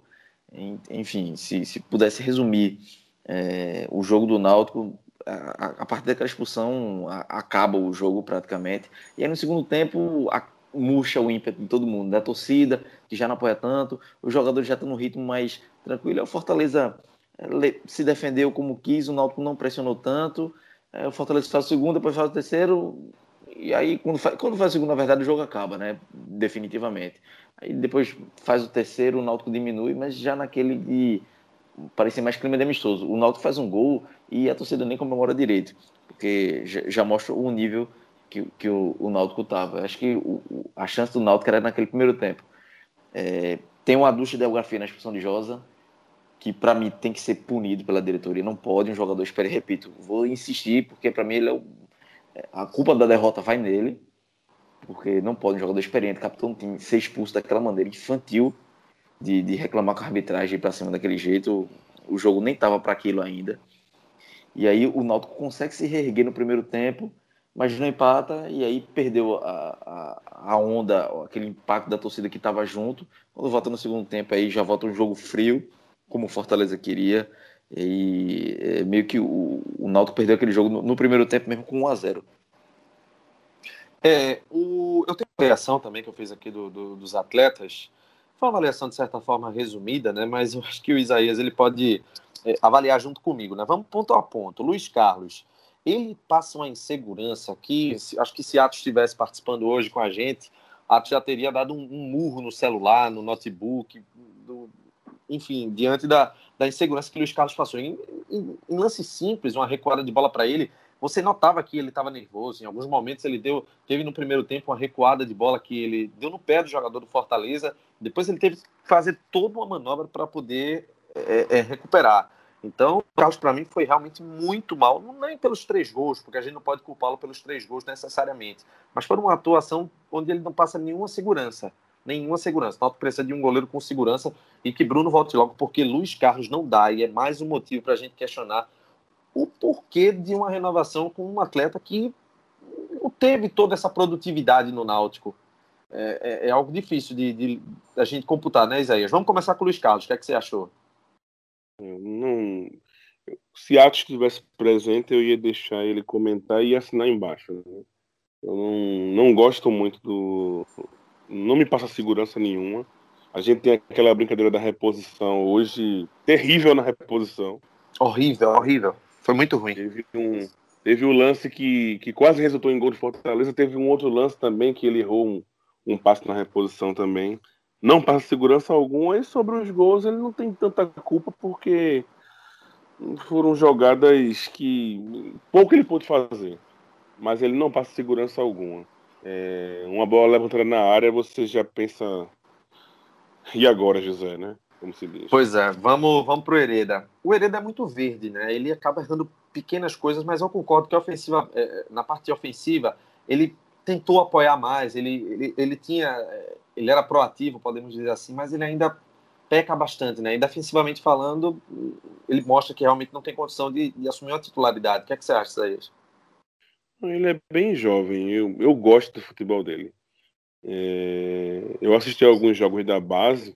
Enfim, se, se pudesse resumir é, o jogo do Náutico, a, a partir daquela expulsão a, acaba o jogo praticamente. E aí no segundo tempo a, murcha o ímpeto de todo mundo, da torcida, que já não apoia tanto, os jogadores já estão no ritmo mais tranquilo. O Fortaleza eh, se defendeu como quis, o Náutico não pressionou tanto. Eh, o Fortaleza faz o segundo, depois faz o terceiro. E aí, quando faz, quando faz o segundo, na verdade, o jogo acaba, né? Definitivamente. Aí depois faz o terceiro, o Náutico diminui, mas já naquele de parecia mais clima de amistoso. O Náutico faz um gol e a torcida nem comemora direito, porque já, mostra o nível que, que o, o Náutico estava. Acho que o, a chance do Náutico era naquele primeiro tempo. É, tem uma ducha de geografia na expulsão de Josa, que para mim tem que ser punido pela diretoria. Não pode um jogador esperar. Repito, vou insistir, porque para mim ele é o, a culpa da derrota vai nele, porque não pode um jogador experiente, capitão time, ser expulso daquela maneira infantil de, de reclamar com a arbitragem para cima daquele jeito. O jogo nem tava para aquilo ainda. E aí o Náutico consegue se reerguer no primeiro tempo, mas não empata e aí perdeu a, a, a onda, aquele impacto da torcida que estava junto. Quando volta no segundo tempo aí já volta um jogo frio, como o Fortaleza queria. E é, meio que o, o Náutico perdeu aquele jogo no, no, primeiro tempo mesmo com 1 a 0 é, o, eu tenho uma reação também que eu fiz aqui do, do, dos atletas foi uma avaliação de certa forma resumida, né? Mas eu acho que o Isaías ele pode é, avaliar junto comigo, né? Vamos ponto a ponto. Luiz Carlos, ele passa uma insegurança aqui. Acho que se Atos estivesse participando hoje com a gente, Atos já teria dado um, um murro no celular, no notebook, do, enfim, diante da, da insegurança que o Luiz Carlos passou. Em, em, em lance simples, uma recuada de bola para ele, você notava que ele estava nervoso. Em alguns momentos ele deu, teve no primeiro tempo uma recuada de bola que ele deu no pé do jogador do Fortaleza depois ele teve que fazer toda uma manobra para poder é, é, recuperar. Então, o Carlos, para mim, foi realmente muito mal, nem pelos três gols, porque a gente não pode culpá-lo pelos três gols necessariamente, mas por uma atuação onde ele não passa nenhuma segurança. Nenhuma segurança. O precisa de um goleiro com segurança e que Bruno volte logo, porque Luiz Carlos não dá, e é mais um motivo para a gente questionar o porquê de uma renovação com um atleta que não teve toda essa produtividade no Náutico é, é, é algo difícil de, de, a gente computar, né, Isaías? Vamos começar com o Luiz Carlos. O que, é que você achou? não, se Atos estivesse presente, eu ia deixar ele comentar e assinar embaixo. Né? Eu não, não gosto muito do. Não me passa segurança nenhuma. A gente tem aquela brincadeira da reposição hoje, terrível na reposição. Horrível, horrível. Foi muito ruim. Teve um, teve um lance que, que quase resultou em gol de Fortaleza. Teve um outro lance também que ele errou um, um passo na reposição também. não passa segurança alguma. E sobre os gols, ele não tem tanta culpa porque foram jogadas que pouco ele pôde fazer. Mas ele não passa segurança alguma. É, uma bola levantada na área, você já pensa. E agora, José, né? Como se diz. Pois é, vamos, vamos pro Hereda. O Hereda é muito verde, né? Ele acaba errando pequenas coisas, mas eu concordo que a ofensiva, é, na parte ofensiva, ele tentou apoiar mais, ele, ele, ele tinha. Ele era proativo, podemos dizer assim, mas ele ainda peca bastante, né? E defensivamente falando, ele mostra que realmente não tem condição de, de assumir uma titularidade. O que, é que você acha, Isaías? Ele é bem jovem, eu, eu gosto do futebol dele. É, eu assisti alguns jogos da base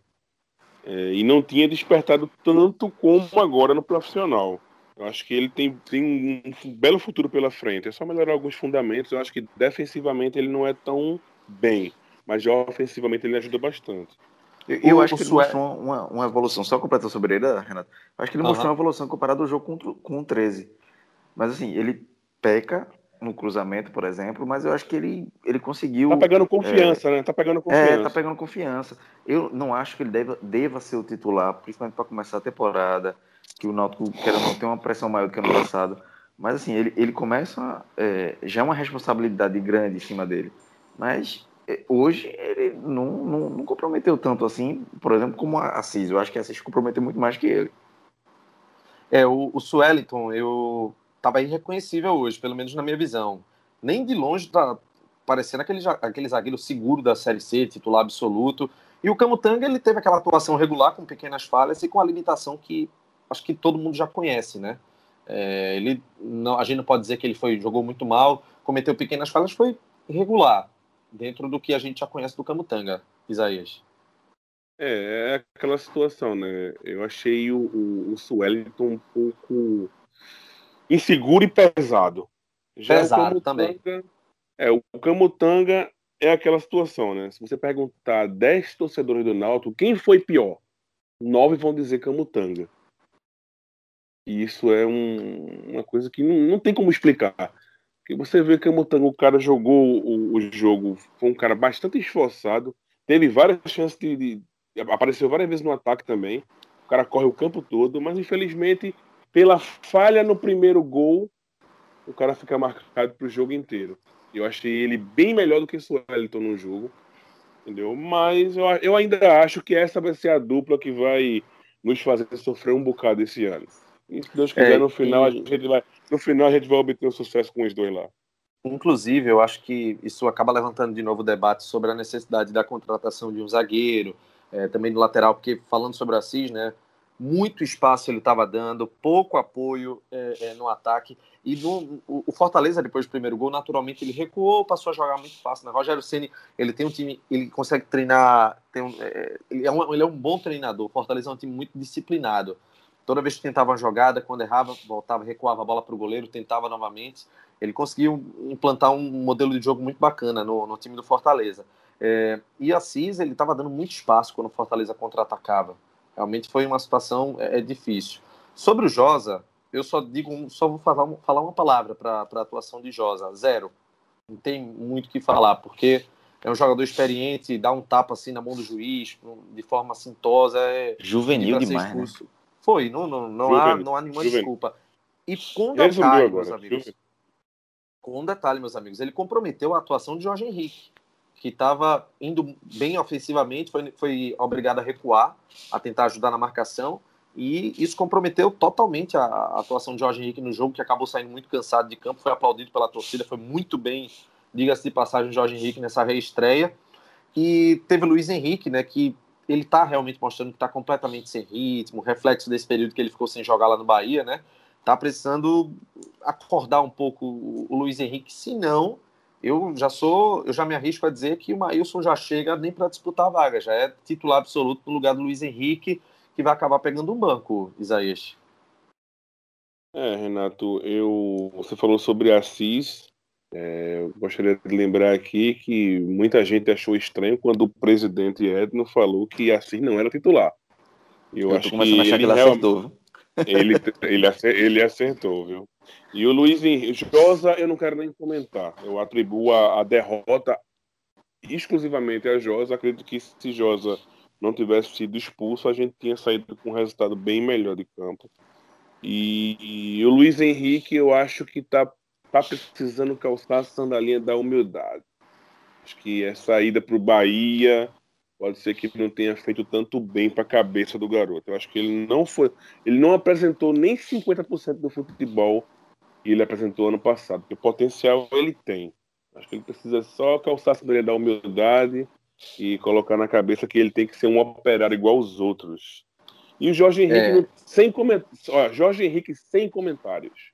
é, e não tinha despertado tanto como agora no profissional. Eu acho que ele tem, tem um belo futuro pela frente. É só melhorar alguns fundamentos. Eu acho que defensivamente ele não é tão bem, mas já ofensivamente ele ajuda bastante. Eu, eu acho que ele mostrou uma, uma evolução. Só completar sobre ele, Renato. Eu acho que ele uhum. mostrou uma evolução comparado ao jogo com, com o 13. Mas assim, ele peca no cruzamento, por exemplo, mas eu acho que ele, ele conseguiu. Tá pegando confiança, é, né? Tá pegando confiança. É, tá pegando confiança. Eu não acho que ele deva, deva ser o titular, principalmente para começar a temporada, que o Náutico quer não ter uma pressão maior do que ano passado. Mas assim, ele, ele começa. É, já é uma responsabilidade grande em cima dele. Mas é, hoje ele não, não, não, comprometeu tanto assim, por exemplo, como a Assis. Eu acho que a Assis comprometeu muito mais que ele. É, o, o Sueliton, eu estava irreconhecível hoje, pelo menos na minha visão. Nem de longe tá parecendo aquele, aquele zagueiro seguro da Série C, titular absoluto. E o Camutanga, ele teve aquela atuação regular, com pequenas falhas e com a limitação que acho que todo mundo já conhece, né? É, ele não, a gente não pode dizer que ele foi jogou muito mal, cometeu pequenas falhas, foi irregular dentro do que a gente já conhece do Camutanga, Isaías. É, é aquela situação, né? Eu achei o, o, o um pouco inseguro e pesado. Já pesado também. É, o Camutanga é aquela situação, né? Se você perguntar 10 torcedores do Náutico, quem foi pior? Nove vão dizer Camutanga. E isso é um, uma coisa que não, não tem como explicar. Porque você vê que o cara jogou o, o, jogo, foi um cara bastante esforçado, teve várias chances de, de, apareceu várias vezes no ataque também. O cara corre o campo todo, mas infelizmente pela falha no primeiro gol, o cara fica marcado para o jogo inteiro. Eu achei ele bem melhor do que o Suelton no jogo, entendeu? Mas eu, eu ainda acho que essa vai ser a dupla que vai nos fazer sofrer um bocado esse ano. E se Deus quiser, é, no final, e... a gente vai, no final a gente vai obter o sucesso com os dois lá. Inclusive, eu acho que isso acaba levantando de novo o debate sobre a necessidade da contratação de um zagueiro, é, também do lateral, porque falando sobre o Assis, né, muito espaço ele estava dando, pouco apoio é, é, no ataque. E no, o, Fortaleza, depois do primeiro gol, naturalmente ele recuou, passou a jogar muito fácil. Né? Rogério Ceni ele tem um time, ele consegue treinar, tem um, é, ele, é um, ele é um bom treinador. O Fortaleza é um time muito disciplinado. Toda vez que tentava uma jogada, quando errava, voltava, recuava a bola para o goleiro, tentava novamente. Ele conseguiu implantar um modelo de jogo muito bacana no, no time do Fortaleza. É, e Assis, ele estava dando muito espaço quando o Fortaleza contra-atacava. Realmente foi uma situação é, é, difícil. Sobre o Josa, eu só digo, só vou falar, falar uma palavra para a atuação de Josa, zero. Não tem muito o que falar, porque é um jogador experiente, dá um tapa assim na mão do juiz, de forma assintosa. É, Juvenil demais, né? Foi, não, não, não, há, não há nenhuma Juvenil. desculpa. E com detalhe, meus amigos, com detalhe, meus amigos, ele comprometeu a atuação de Jorge Henrique que estava indo bem ofensivamente, foi, foi obrigado a recuar, a tentar ajudar na marcação, e isso comprometeu totalmente a, a, atuação de Jorge Henrique no jogo, que acabou saindo muito cansado de campo, foi aplaudido pela torcida, foi muito bem, diga-se de passagem, Jorge Henrique nessa reestreia. E teve Luiz Henrique, né, que ele está realmente mostrando que está completamente sem ritmo, reflexo desse período que ele ficou sem jogar lá no Bahia, né? Tá precisando acordar um pouco o Luiz Henrique, se não eu já sou, eu já me arrisco a dizer que o Maílson já chega nem para disputar a vaga, já é titular absoluto no lugar do Luiz Henrique, que vai acabar pegando um banco, Isaías. É, Renato, eu, você falou sobre Assis. É, gostaria de lembrar aqui que muita gente achou estranho quando o presidente Edno falou que Assis não era titular. Eu, eu acho que ele, que ele. Ele, ele, acertou, viu? E o Luiz Josa, eu não quero nem comentar. Eu atribuo a, a derrota exclusivamente a Josa. Acredito que se Josa não tivesse sido expulso, a gente tinha saído com um resultado bem melhor de campo. E, e o Luiz Henrique, eu acho que está tá precisando calçar a sandalinha da humildade. Acho que é saída para o Bahia pode ser que não tenha feito tanto bem para a cabeça do garoto. Eu acho que ele não foi, ele não apresentou nem 50% do futebol que ele apresentou ano passado, porque potencial ele tem. Acho que ele precisa só calçar a sandalinha da humildade e colocar na cabeça que ele tem que ser um operário igual os outros. E o Jorge Henrique, é. sem comentários. Jorge Henrique sem comentários.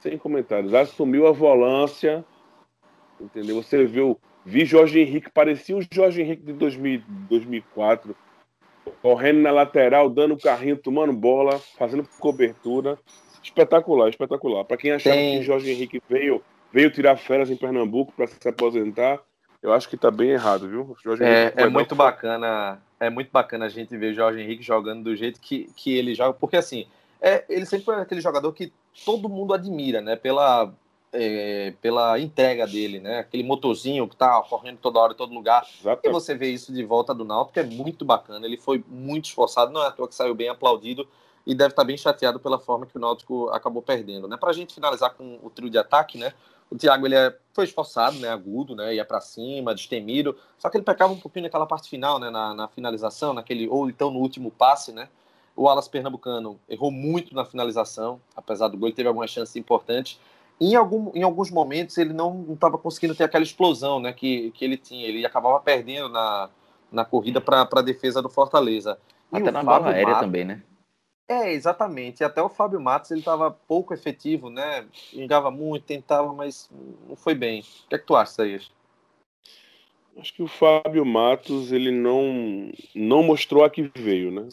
Sem comentários. Assumiu a volância. Entendeu? Você viu. Vi Jorge Henrique, parecia o Jorge Henrique de 2000, 2004. Correndo na lateral, dando carrinho, tomando bola, fazendo cobertura. Espetacular, espetacular. Para quem achava Tem... que Jorge Henrique veio, veio tirar férias em Pernambuco para se aposentar, eu acho que tá bem errado, viu? Jorge é, é muito bacana, é muito bacana a gente ver o Jorge Henrique jogando do jeito que, que ele joga, porque assim, é, ele sempre foi aquele jogador que todo mundo admira, né? Pela, é, pela entrega dele, né? Aquele motorzinho que tá correndo toda hora todo lugar. E você vê isso de volta do Náutico é muito bacana. Ele foi muito esforçado, não é à toa que saiu bem aplaudido e deve estar tá bem chateado pela forma que o Náutico acabou perdendo, né? Pra gente finalizar com o trio de ataque, né? O Thiago ele é, foi esforçado, né, agudo, né, ia para cima, destemido. Só que ele pecava um pouquinho naquela parte final, né, na, na, finalização, naquele ou então no último passe, né. O Alas Pernambucano errou muito na finalização, apesar do gol, ele teve algumas chances importantes. Em, algum, em alguns momentos ele não estava conseguindo ter aquela explosão, né, que, que ele tinha. Ele acabava perdendo na, na corrida para a defesa do Fortaleza. E Até na bola aérea Mato, também, né? É, exatamente. Até o Fábio Matos ele estava pouco efetivo, né? Engava muito, tentava, mas não foi bem. O que é que tu acha, Saías? Acho que o Fábio Matos ele não não mostrou a que veio, né?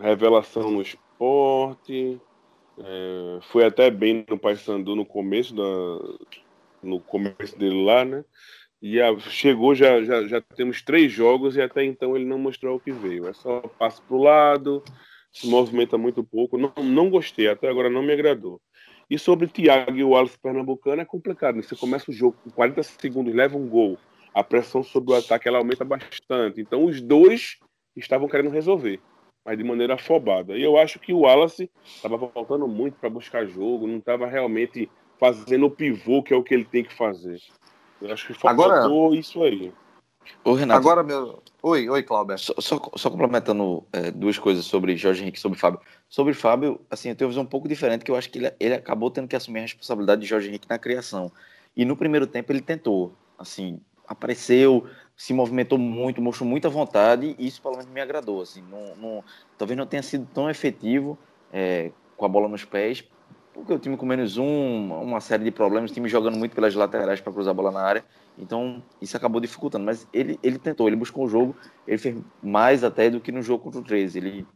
revelação no esporte, é, foi até bem no Paysandu no começo da no começo dele lá, né? E a, chegou já, já já temos três jogos e até então ele não mostrou o que veio. É só passo pro lado, se movimenta muito pouco. Não, não gostei, até agora não me agradou. E sobre Thiago e o Wallace Pernambucano é complicado. Né? Você começa o jogo com 40 segundos, leva um gol, a pressão sobre o ataque ela aumenta bastante. Então os dois estavam querendo resolver, mas de maneira afobada. E eu acho que o Wallace estava faltando muito para buscar jogo, não estava realmente fazendo o pivô que é o que ele tem que fazer. Eu acho que faltou Agora... isso aí. Ô, Renato. Agora, meu. Oi, oi, Cláudio. Só, só, só, complementando é, duas coisas sobre Jorge Henrique e sobre Fábio. Sobre Fábio, assim, eu tenho uma visão um pouco diferente, que eu acho que ele, ele acabou tendo que assumir a responsabilidade de Jorge Henrique na criação. E no primeiro tempo ele tentou, assim, apareceu, se movimentou muito, mostrou muita vontade, e isso pelo menos me agradou, assim, não, não, talvez não tenha sido tão efetivo é, com a bola nos pés, porque o time com menos um, uma série de problemas, o time jogando muito pelas laterais para cruzar a bola na área, então, isso acabou dificultando. Mas ele, ele tentou, ele buscou o jogo, ele fez mais até do que no jogo contra o 13. Ele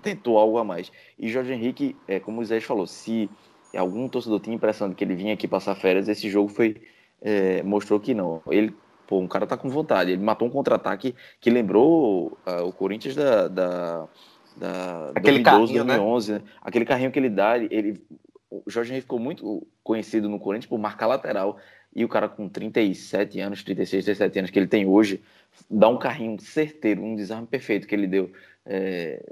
tentou algo a mais. E Jorge Henrique, é, como o Zé falou, se algum torcedor tinha a impressão de que ele vinha aqui passar férias, esse jogo foi é, mostrou que não. Ele, pô, um cara tá com vontade. Ele matou um contra-ataque que lembrou uh, o Corinthians da, da, da Aquele 2012, carrinho, 2011. Né? Aquele carrinho que ele dá, ele, o Jorge Henrique ficou muito conhecido no Corinthians por marcar lateral. E o cara com 37 anos, 36, 37 anos que ele tem hoje, dá um carrinho certeiro, um desarme perfeito que ele deu é,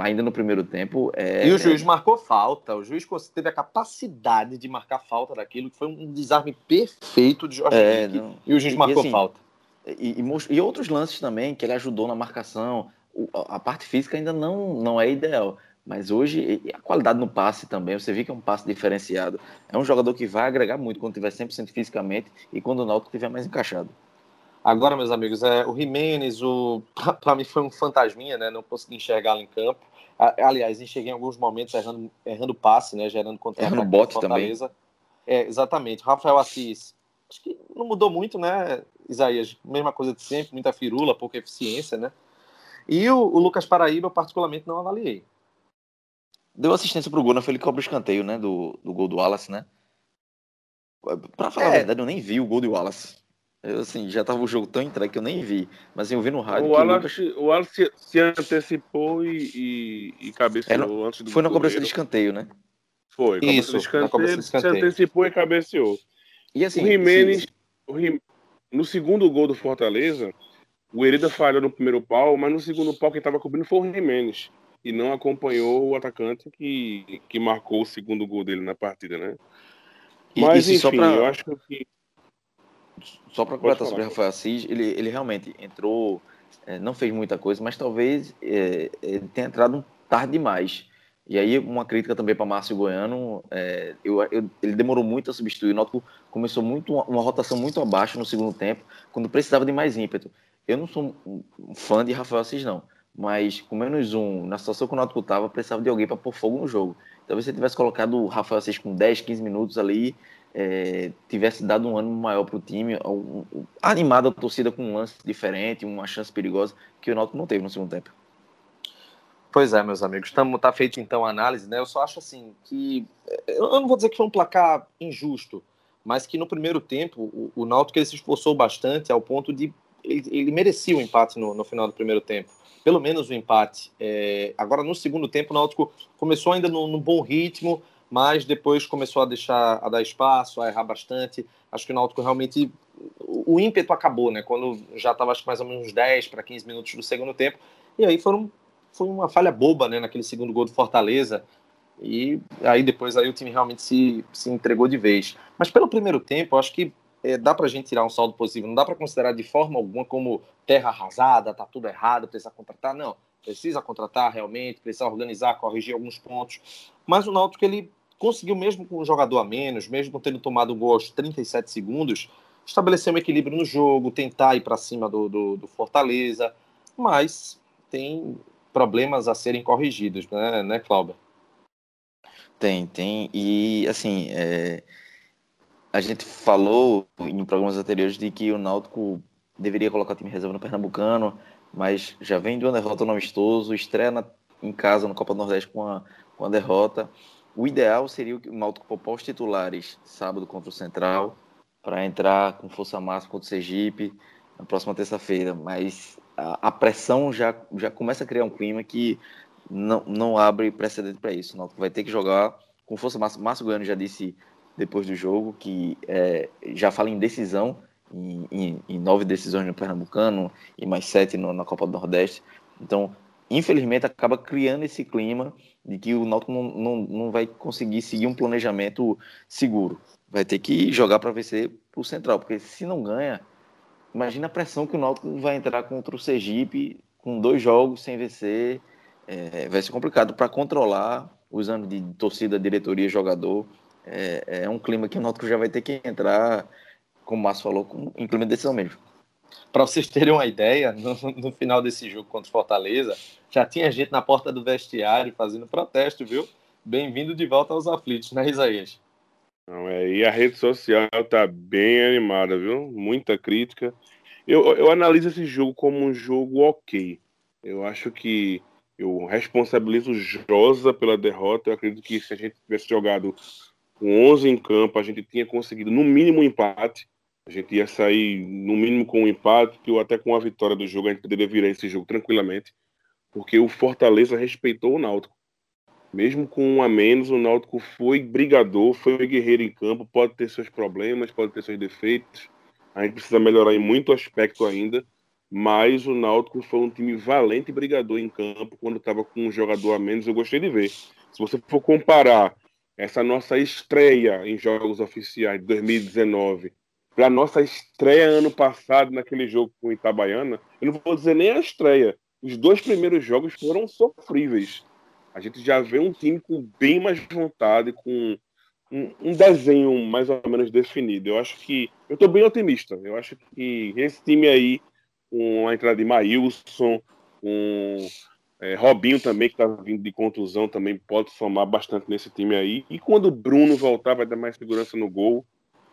ainda no primeiro tempo. É, e o juiz é... marcou falta. O juiz teve a capacidade de marcar falta daquilo, que foi um desarme perfeito de Jorge é, Henrique, E o juiz marcou assim, falta. E, e, e, outros lances também, que ele ajudou na marcação. O, a parte física ainda não, não é ideal. Mas hoje, a qualidade no passe também, você vê que é um passe diferenciado. É um jogador que vai agregar muito quando tiver 100% fisicamente e quando o Náutico estiver mais encaixado. Agora, meus amigos, é, o Jimenez, o, para mim foi um fantasminha, né? Não consegui enxergá-lo em campo. Aliás, enxerguei em alguns momentos errando, errando passe, né? Gerando contra Errando bote também. É, exatamente. Rafael Assis, acho que não mudou muito, né, Isaías? Mesma coisa de sempre, muita firula, pouca eficiência, né? E o, o Lucas Paraíba, eu particularmente não avaliei deu assistência pro gol, não foi ele que cobra o escanteio, né? Do, do gol do Wallace, né? Pra falar é. a verdade, eu nem vi o gol do Wallace. Eu, assim, já tava o jogo tão entregue que eu nem vi. Mas assim, eu vi no rádio. O Wallace, Lucas... o Wallace se antecipou e, e, e cabeceou é no, antes do Foi na cobrança de escanteio, né? Foi, Isso, escanteio, de escanteio, se antecipou e cabeceou. E assim, o Jimenez, o no segundo gol do Fortaleza, o Hereda falhou no primeiro pau, mas no segundo pau quem estava cobrindo foi o Jimenez. E não acompanhou o atacante que, que marcou o segundo gol dele na partida, né? Mas, e, enfim, pra... eu acho que... Só para completar sobre o Rafael Assis, ele, ele realmente entrou, é, não fez muita coisa, mas talvez é, ele tenha entrado tarde demais. E aí, uma crítica também para Márcio Goiano, é, eu, eu, ele demorou muito a substituir. O Náutico começou muito uma, uma, rotação muito abaixo no segundo tempo, quando precisava de mais ímpeto. Eu não sou um fã de Rafael Assis, não. Mas com menos um, na situação que o Náutico estava, precisava de alguém para pôr fogo no jogo. Talvez se você tivesse colocado o Rafael Assis com 10, 15 minutos ali, é, tivesse dado um ânimo maior para o time, um, um, animado a torcida com um lance diferente, uma chance perigosa, que o Náutico não teve no segundo tempo. Pois é, meus amigos. Tamo, tá feito então a análise, né? Eu só acho assim que. Eu não vou dizer que foi um placar injusto, mas que no primeiro tempo o, o Náutico ele se esforçou bastante ao ponto de. Ele, ele merecia o empate no, no, final do primeiro tempo. Pelo menos o empate. É, agora, no segundo tempo, o Náutico começou ainda num, bom ritmo, mas depois começou a deixar a dar espaço, a errar bastante. Acho que o Náutico realmente. O, ímpeto acabou, né? Quando já estava mais ou menos 10 para 15 minutos do segundo tempo. E aí foram foi uma falha boba, né, naquele segundo gol do Fortaleza. E aí depois aí o time realmente se, se entregou de vez. Mas pelo primeiro tempo, acho que é, dá para a gente tirar um saldo positivo. Não dá para considerar de forma alguma como terra arrasada, tá tudo errado, precisa contratar. Não, precisa contratar realmente, precisa organizar, corrigir alguns pontos. Mas o Náutico ele conseguiu mesmo com um jogador a menos, mesmo tendo tomado um gol aos 37 segundos, estabelecer um equilíbrio no jogo, tentar ir para cima do, do, do Fortaleza, mas tem problemas a serem corrigidos, né, né Cláudio? Tem, tem. E, assim, é... a gente falou em programas anteriores de que o Náutico deveria colocar o time reserva no Pernambucano, mas já vem de uma derrota no amistoso, estreia na... em casa no Copa do Nordeste com a, com a derrota. O ideal seria o Náutico poupar os titulares sábado contra o Central, para entrar com força máxima contra o Sergipe na próxima terça-feira, mas a, a, pressão já, já começa a criar um clima que não, não abre precedente para isso. Não vai ter que jogar com força máxima. Márcio Goiano já disse depois do jogo que é, já fala em decisão, em, em, em, nove decisões no Pernambucano e mais sete no, na Copa do Nordeste. Então, infelizmente, acaba criando esse clima de que o Náutico não, não, não vai conseguir seguir um planejamento seguro. Vai ter que jogar para vencer o Central, porque se não ganha, Imagina a pressão que o Náutico vai entrar contra o Sergipe com dois jogos sem vencer. É, vai ser complicado para controlar os anos de torcida, diretoria, jogador. É, é, um clima que o Náutico já vai ter que entrar, como o Márcio falou, com, em clima de decisão mesmo. Para vocês terem uma ideia, no, no, final desse jogo contra o Fortaleza, já tinha gente na porta do vestiário fazendo protesto, viu? Bem-vindo de volta aos aflitos, né, Isaías? Não, é, e a rede social tá bem animada, viu? Muita crítica. Eu, eu analiso esse jogo como um jogo ok. Eu acho que eu responsabilizo Josa pela derrota. Eu acredito que se a gente tivesse jogado com 11 em campo, a gente tinha conseguido no mínimo um empate. A gente ia sair no mínimo com um empate ou até com a vitória do jogo. A gente poderia virar esse jogo tranquilamente, porque o Fortaleza respeitou o Náutico. Mesmo com um a menos, o Náutico foi brigador, foi guerreiro em campo, pode ter seus problemas, pode ter seus defeitos. A gente precisa melhorar em muito aspecto ainda, mas o Náutico foi um time valente e brigador em campo quando estava com um jogador a menos. Eu gostei de ver. Se você for comparar essa nossa estreia em jogos oficiais de 2019 para nossa estreia ano passado naquele jogo com Itabaiana, eu não vou dizer nem a estreia. Os dois primeiros jogos foram sofríveis a gente já vê um time com bem mais vontade, com um, um desenho mais ou menos definido. Eu acho que. Eu estou bem otimista. Eu acho que esse time aí, com a entrada de Maílson, com é, Robinho também, que está vindo de contusão, também pode somar bastante nesse time aí. E quando o Bruno voltar, vai dar mais segurança no gol.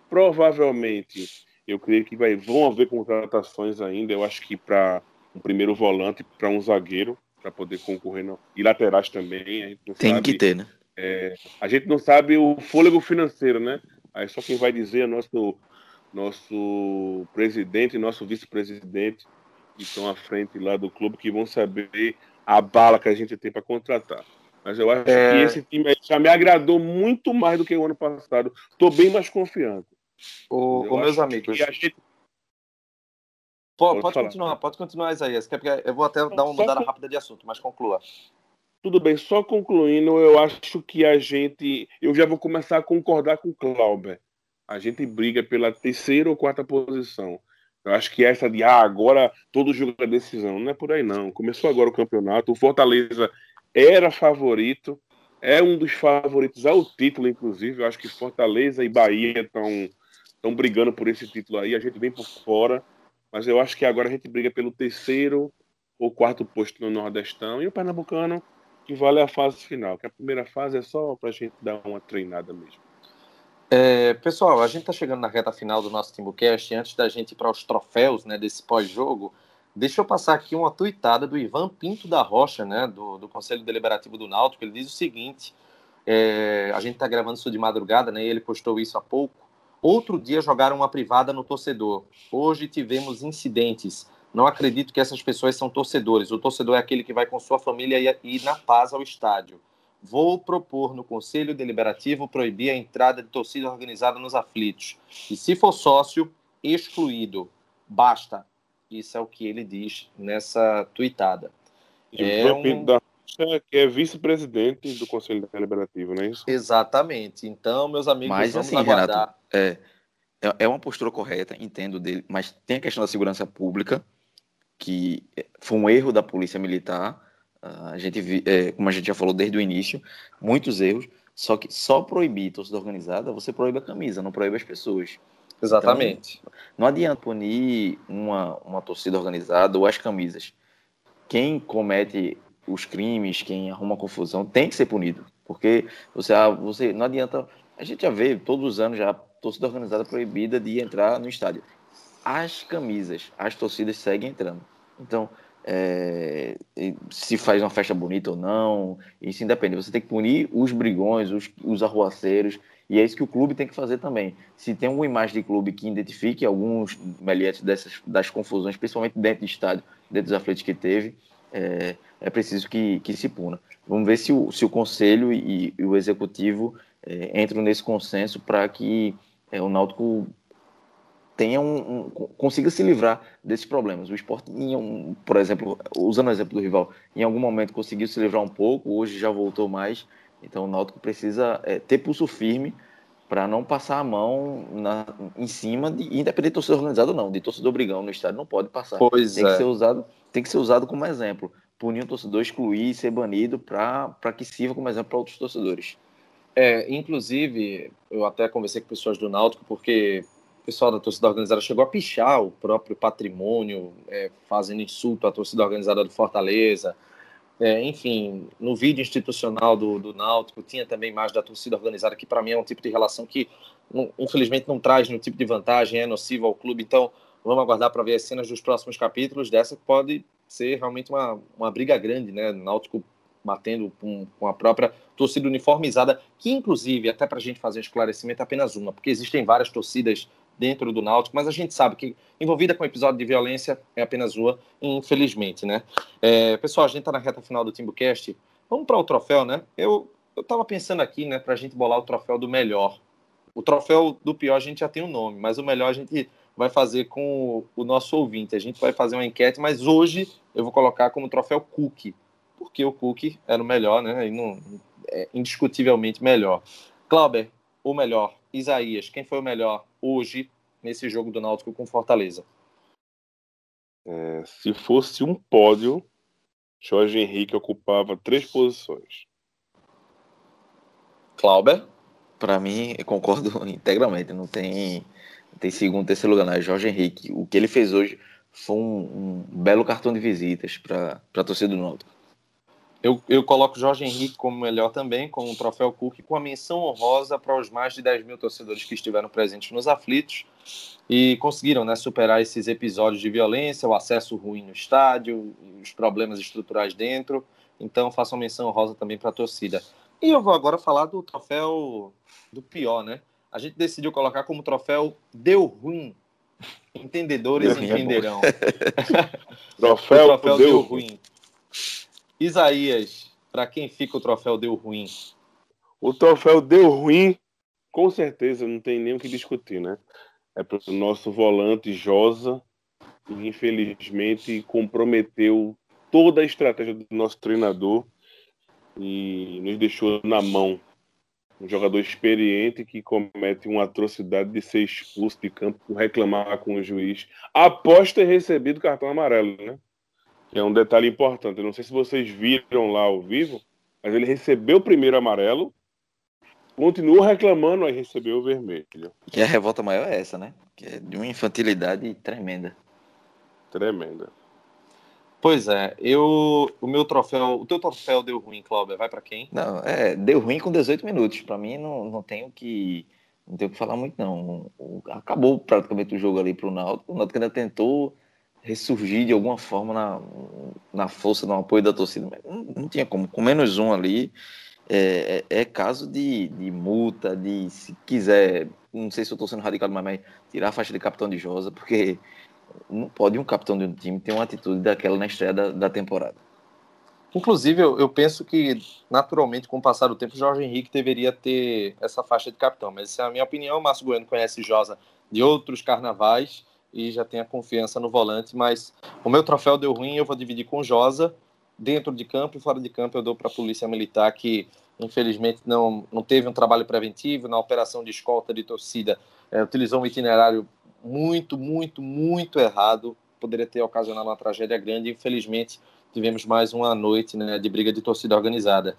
Provavelmente, eu creio que vai, vão haver contratações ainda. Eu acho que para um primeiro volante, para um zagueiro para poder concorrer no... e laterais também. Tem sabe, que ter, né? É, a gente não sabe o fôlego financeiro, né? Aí só quem vai dizer é nosso nosso presidente e nosso vice-presidente que estão à frente lá do clube que vão saber a bala que a gente tem para contratar. Mas eu acho é... que esse time já me agradou muito mais do que o ano passado. Estou bem mais confiante. O, o meus amigos. Gente, Pode, pode continuar, pode continuar, Isaías. Eu vou até dar uma mudada rápida de assunto, mas conclua. Tudo bem, só concluindo, eu acho que a gente. Eu já vou começar a concordar com o Clauber. A gente briga pela terceira ou quarta posição. Eu acho que essa de ah, agora todo jogo é decisão. Não é por aí, não. Começou agora o campeonato. O Fortaleza era favorito, é um dos favoritos ao título, inclusive. Eu acho que Fortaleza e Bahia estão estão brigando por esse título aí. A gente vem por fora, mas eu acho que agora a gente briga pelo terceiro ou quarto posto no Nordestão e o Pernambucano que vale a fase final, que a primeira fase é só para a gente dar uma treinada mesmo. É, pessoal, a gente está chegando na reta final do nosso Timbucast. Antes da gente ir para os troféus né, desse pós-jogo, deixa eu passar aqui uma tuitada do Ivan Pinto da Rocha, né, do, do Conselho Deliberativo do Náutico. Ele diz o seguinte: é, a gente está gravando isso de madrugada, né, e ele postou isso há pouco. Outro dia jogaram uma privada no torcedor. Hoje tivemos incidentes. Não acredito que essas pessoas são torcedores. O torcedor é aquele que vai com sua família e ir na paz ao estádio. Vou propor no Conselho Deliberativo proibir a entrada de torcida organizada nos aflitos. E se for sócio, excluído. Basta. Isso é o que ele diz nessa tuitada. E é um... da que é vice-presidente do Conselho Deliberativo, não é isso? Exatamente. Então, meus amigos, mas, vamos assim, aguardar. Renato, é, é, é uma postura correta, entendo dele, mas tem a questão da segurança pública, que foi um erro da polícia militar. A gente, é, como a gente já falou desde o início, muitos erros. Só que só proibir torcida organizada, você proíbe a camisa, não proíbe as pessoas. Exatamente. Então, não adianta punir uma, uma torcida organizada ou as camisas. Quem comete os crimes, quem arruma confusão, tem que ser punido. Porque você, ah, você não adianta. A gente já vê todos os anos já torcida organizada proibida de entrar no estádio. As camisas, as torcidas seguem entrando. Então, é, se faz uma festa bonita ou não, isso independe. Você tem que punir os brigões, os, os arruaceiros, e é isso que o clube tem que fazer também. Se tem alguma imagem de clube que identifique alguns meliantes dessas, das confusões, principalmente dentro do estádio, dentro dos aflitos que teve, é, é preciso que, que se puna. Vamos ver se o, se o conselho e, e o executivo é, entram nesse consenso para que é, o Náutico tenha um, um, consiga se livrar desses problemas. O esporte, um, por exemplo, usando o exemplo do rival, em algum momento conseguiu se livrar um pouco, hoje já voltou mais. Então o Náutico precisa é, ter pulso firme para não passar a mão na, em cima de independente de torcedor organizado ou não, de torcedor brigão no estádio não pode passar. Pois tem é. que ser usado, tem que ser usado como exemplo. Punir um torcedor, excluir, ser banido para que sirva como exemplo para outros torcedores. É, inclusive, eu até conversei com pessoas do Náutico, porque o pessoal da torcida organizada chegou a pichar o próprio patrimônio, é, fazendo insulto à torcida organizada do Fortaleza. É, enfim, no vídeo institucional do, do Náutico tinha também mais da torcida organizada, que para mim é um tipo de relação que, não, infelizmente, não traz nenhum tipo de vantagem, é nocivo ao clube. Então, vamos aguardar para ver as cenas dos próximos capítulos dessa, que pode ser realmente uma, uma briga grande, né? Náutico batendo com, com a própria torcida uniformizada, que inclusive, até para a gente fazer um esclarecimento, é apenas uma, porque existem várias torcidas dentro do Náutico, mas a gente sabe que envolvida com episódio de violência é apenas uma, infelizmente, né? É, pessoal, a gente está na reta final do Timbucast, vamos para o troféu, né? Eu eu estava pensando aqui, né, para a gente bolar o troféu do melhor. O troféu do pior a gente já tem o um nome, mas o melhor a gente vai fazer com o, nosso ouvinte. A gente vai fazer uma enquete, mas hoje eu vou colocar como troféu Cookie porque o Cook era o melhor, né? E não, é indiscutivelmente melhor. Clauber, o melhor. Isaías, quem foi o melhor hoje nesse jogo do Náutico com Fortaleza? É, se fosse um pódio, Jorge Henrique ocupava três posições. Clauber? Para mim, eu concordo integralmente. Não tem, não tem segundo, terceiro lugar. Não. É Jorge Henrique. O que ele fez hoje foi um, um belo cartão de visitas para a torcida do Náutico. Eu, eu coloco Jorge Henrique como melhor também, com o troféu Cook, com a menção honrosa para os mais de 10 mil torcedores que estiveram presentes nos aflitos e conseguiram né, superar esses episódios de violência, o acesso ruim no estádio, os problemas estruturais dentro. Então, faço uma menção honrosa também para a torcida. E eu vou agora falar do troféu do pior, né? A gente decidiu colocar como troféu Deu Ruim. Entendedores Deu entenderão. troféu, troféu deu, deu ruim. Isaías, para quem fica o troféu deu ruim? O troféu deu ruim, com certeza, não tem nem o que discutir, né? É para o nosso volante Josa, e infelizmente comprometeu toda a estratégia do nosso treinador e nos deixou na mão. Um jogador experiente que comete uma atrocidade de ser expulso de campo por reclamar com o juiz após ter recebido cartão amarelo, né? É um detalhe importante. Eu não sei se vocês viram lá ao vivo, mas ele recebeu o primeiro amarelo, continua reclamando, aí recebeu o vermelho. E a revolta maior é essa, né? Que é de uma infantilidade tremenda. Tremenda. Pois é, eu o meu troféu, o teu troféu deu ruim, Cláudia, vai para quem? Não, é, deu ruim com 18 minutos. Para mim não, não tenho que não tenho que falar muito não. Acabou praticamente o jogo ali pro Náutico. O Náutico ainda tentou ressurgir de alguma forma na, na força no apoio da torcida, mas não, não tinha como. Com menos um ali, é, é, é, caso de, de multa, de se quiser, não sei se eu estou sendo radical demais, mas tirar a faixa de capitão de Josa, porque não pode um capitão de um time ter uma atitude daquela na estreia da, da temporada. Inclusive, eu, eu, penso que, naturalmente, com o passar do tempo, Jorge Henrique deveria ter essa faixa de capitão. Mas essa é a minha opinião. O Márcio Bueno conhece Josa de outros carnavais e já tem a confiança no volante. Mas o meu troféu deu ruim, eu vou dividir com Josa. Dentro de campo e fora de campo, eu dou para a Polícia Militar, que infelizmente não, não teve um trabalho preventivo. Na operação de escolta de torcida, é, utilizou um itinerário muito, muito, muito errado. Poderia ter ocasionado uma tragédia grande. Infelizmente, tivemos mais uma noite né, de briga de torcida organizada.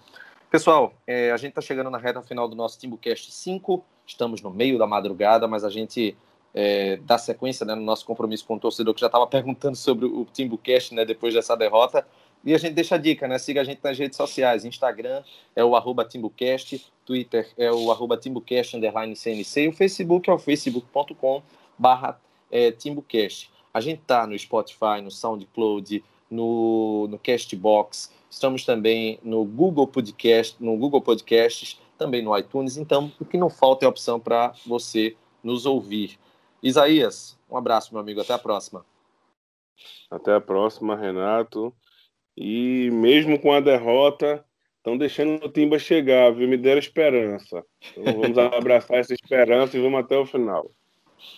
Pessoal, é, a gente está chegando na reta final do nosso Timbucast 5. Estamos no meio da madrugada, mas a gente é, sequência né, no nosso compromisso com o torcedor que já estava perguntando sobre o Timbucast né, depois dessa derrota. E a gente deixa a dica, né? Siga a gente nas redes sociais. Instagram é o arroba TimbuCast, Twitter é o arroba TimbuCast underline CNC e o Facebook é o facebook.com barra é, TimbuCast. A gente tá no Spotify, no SoundCloud, no, no Castbox, estamos também no Google Podcast, no Google Podcasts, também no iTunes. Então, o que não falta é opção para você nos ouvir. Isaías, um abraço, meu amigo. Até a próxima. Até a próxima, Renato. E mesmo com a derrota, estão deixando o Timba chegar, viu? Me deram esperança. Então vamos abraçar essa esperança e vamos até o final.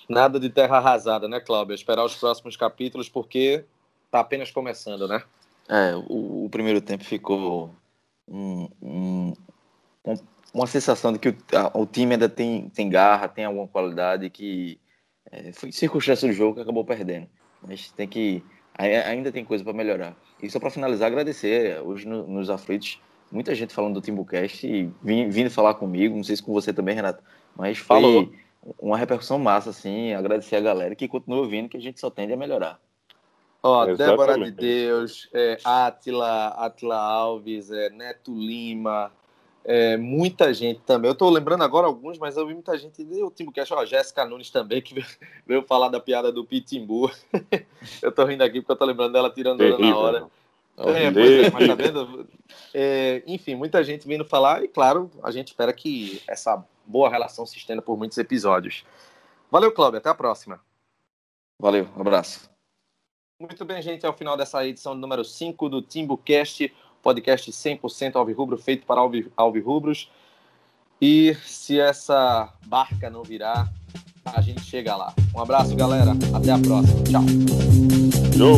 Nada de terra arrasada, né, Cláudio? Esperar os próximos capítulos, porque está apenas começando, né? É, o, o primeiro tempo ficou um, um, uma sensação de que o, a, o, time ainda tem, tem garra, tem alguma qualidade que é, foi circunstância do jogo que acabou perdendo. Mas tem que ainda tem coisa para melhorar. E só para finalizar, agradecer hoje no, nos aflitos, muita gente falando do Timbucast e vindo falar comigo, não sei se com você também, Renato, mas foi Falou. uma repercussão massa, assim, agradecer a galera que continua ouvindo, que a gente só tende a melhorar. Ó, Débora de Deus, é, Atila, Atila Alves, é, Neto Lima, é, muita gente também. Eu estou lembrando agora alguns, mas eu vi muita gente. O Timbucast, ó, Jéssica Nunes também, que veio falar da piada do Pitimbu. eu estou rindo aqui porque eu estou lembrando dela tirando ela na hora. É, é, mas tá vendo? É, enfim, muita gente vindo falar, e claro, a gente espera que essa boa relação se estenda por muitos episódios. Valeu, Cláudio, até a próxima. Valeu, um abraço. Muito bem, gente, é o final dessa edição número 5 do TimbuCast podcast 100% alvirrubro, feito para alvirrubros. E se essa barca não virar, a gente chega lá. Um abraço, galera. Até a próxima. Tchau. Tchau.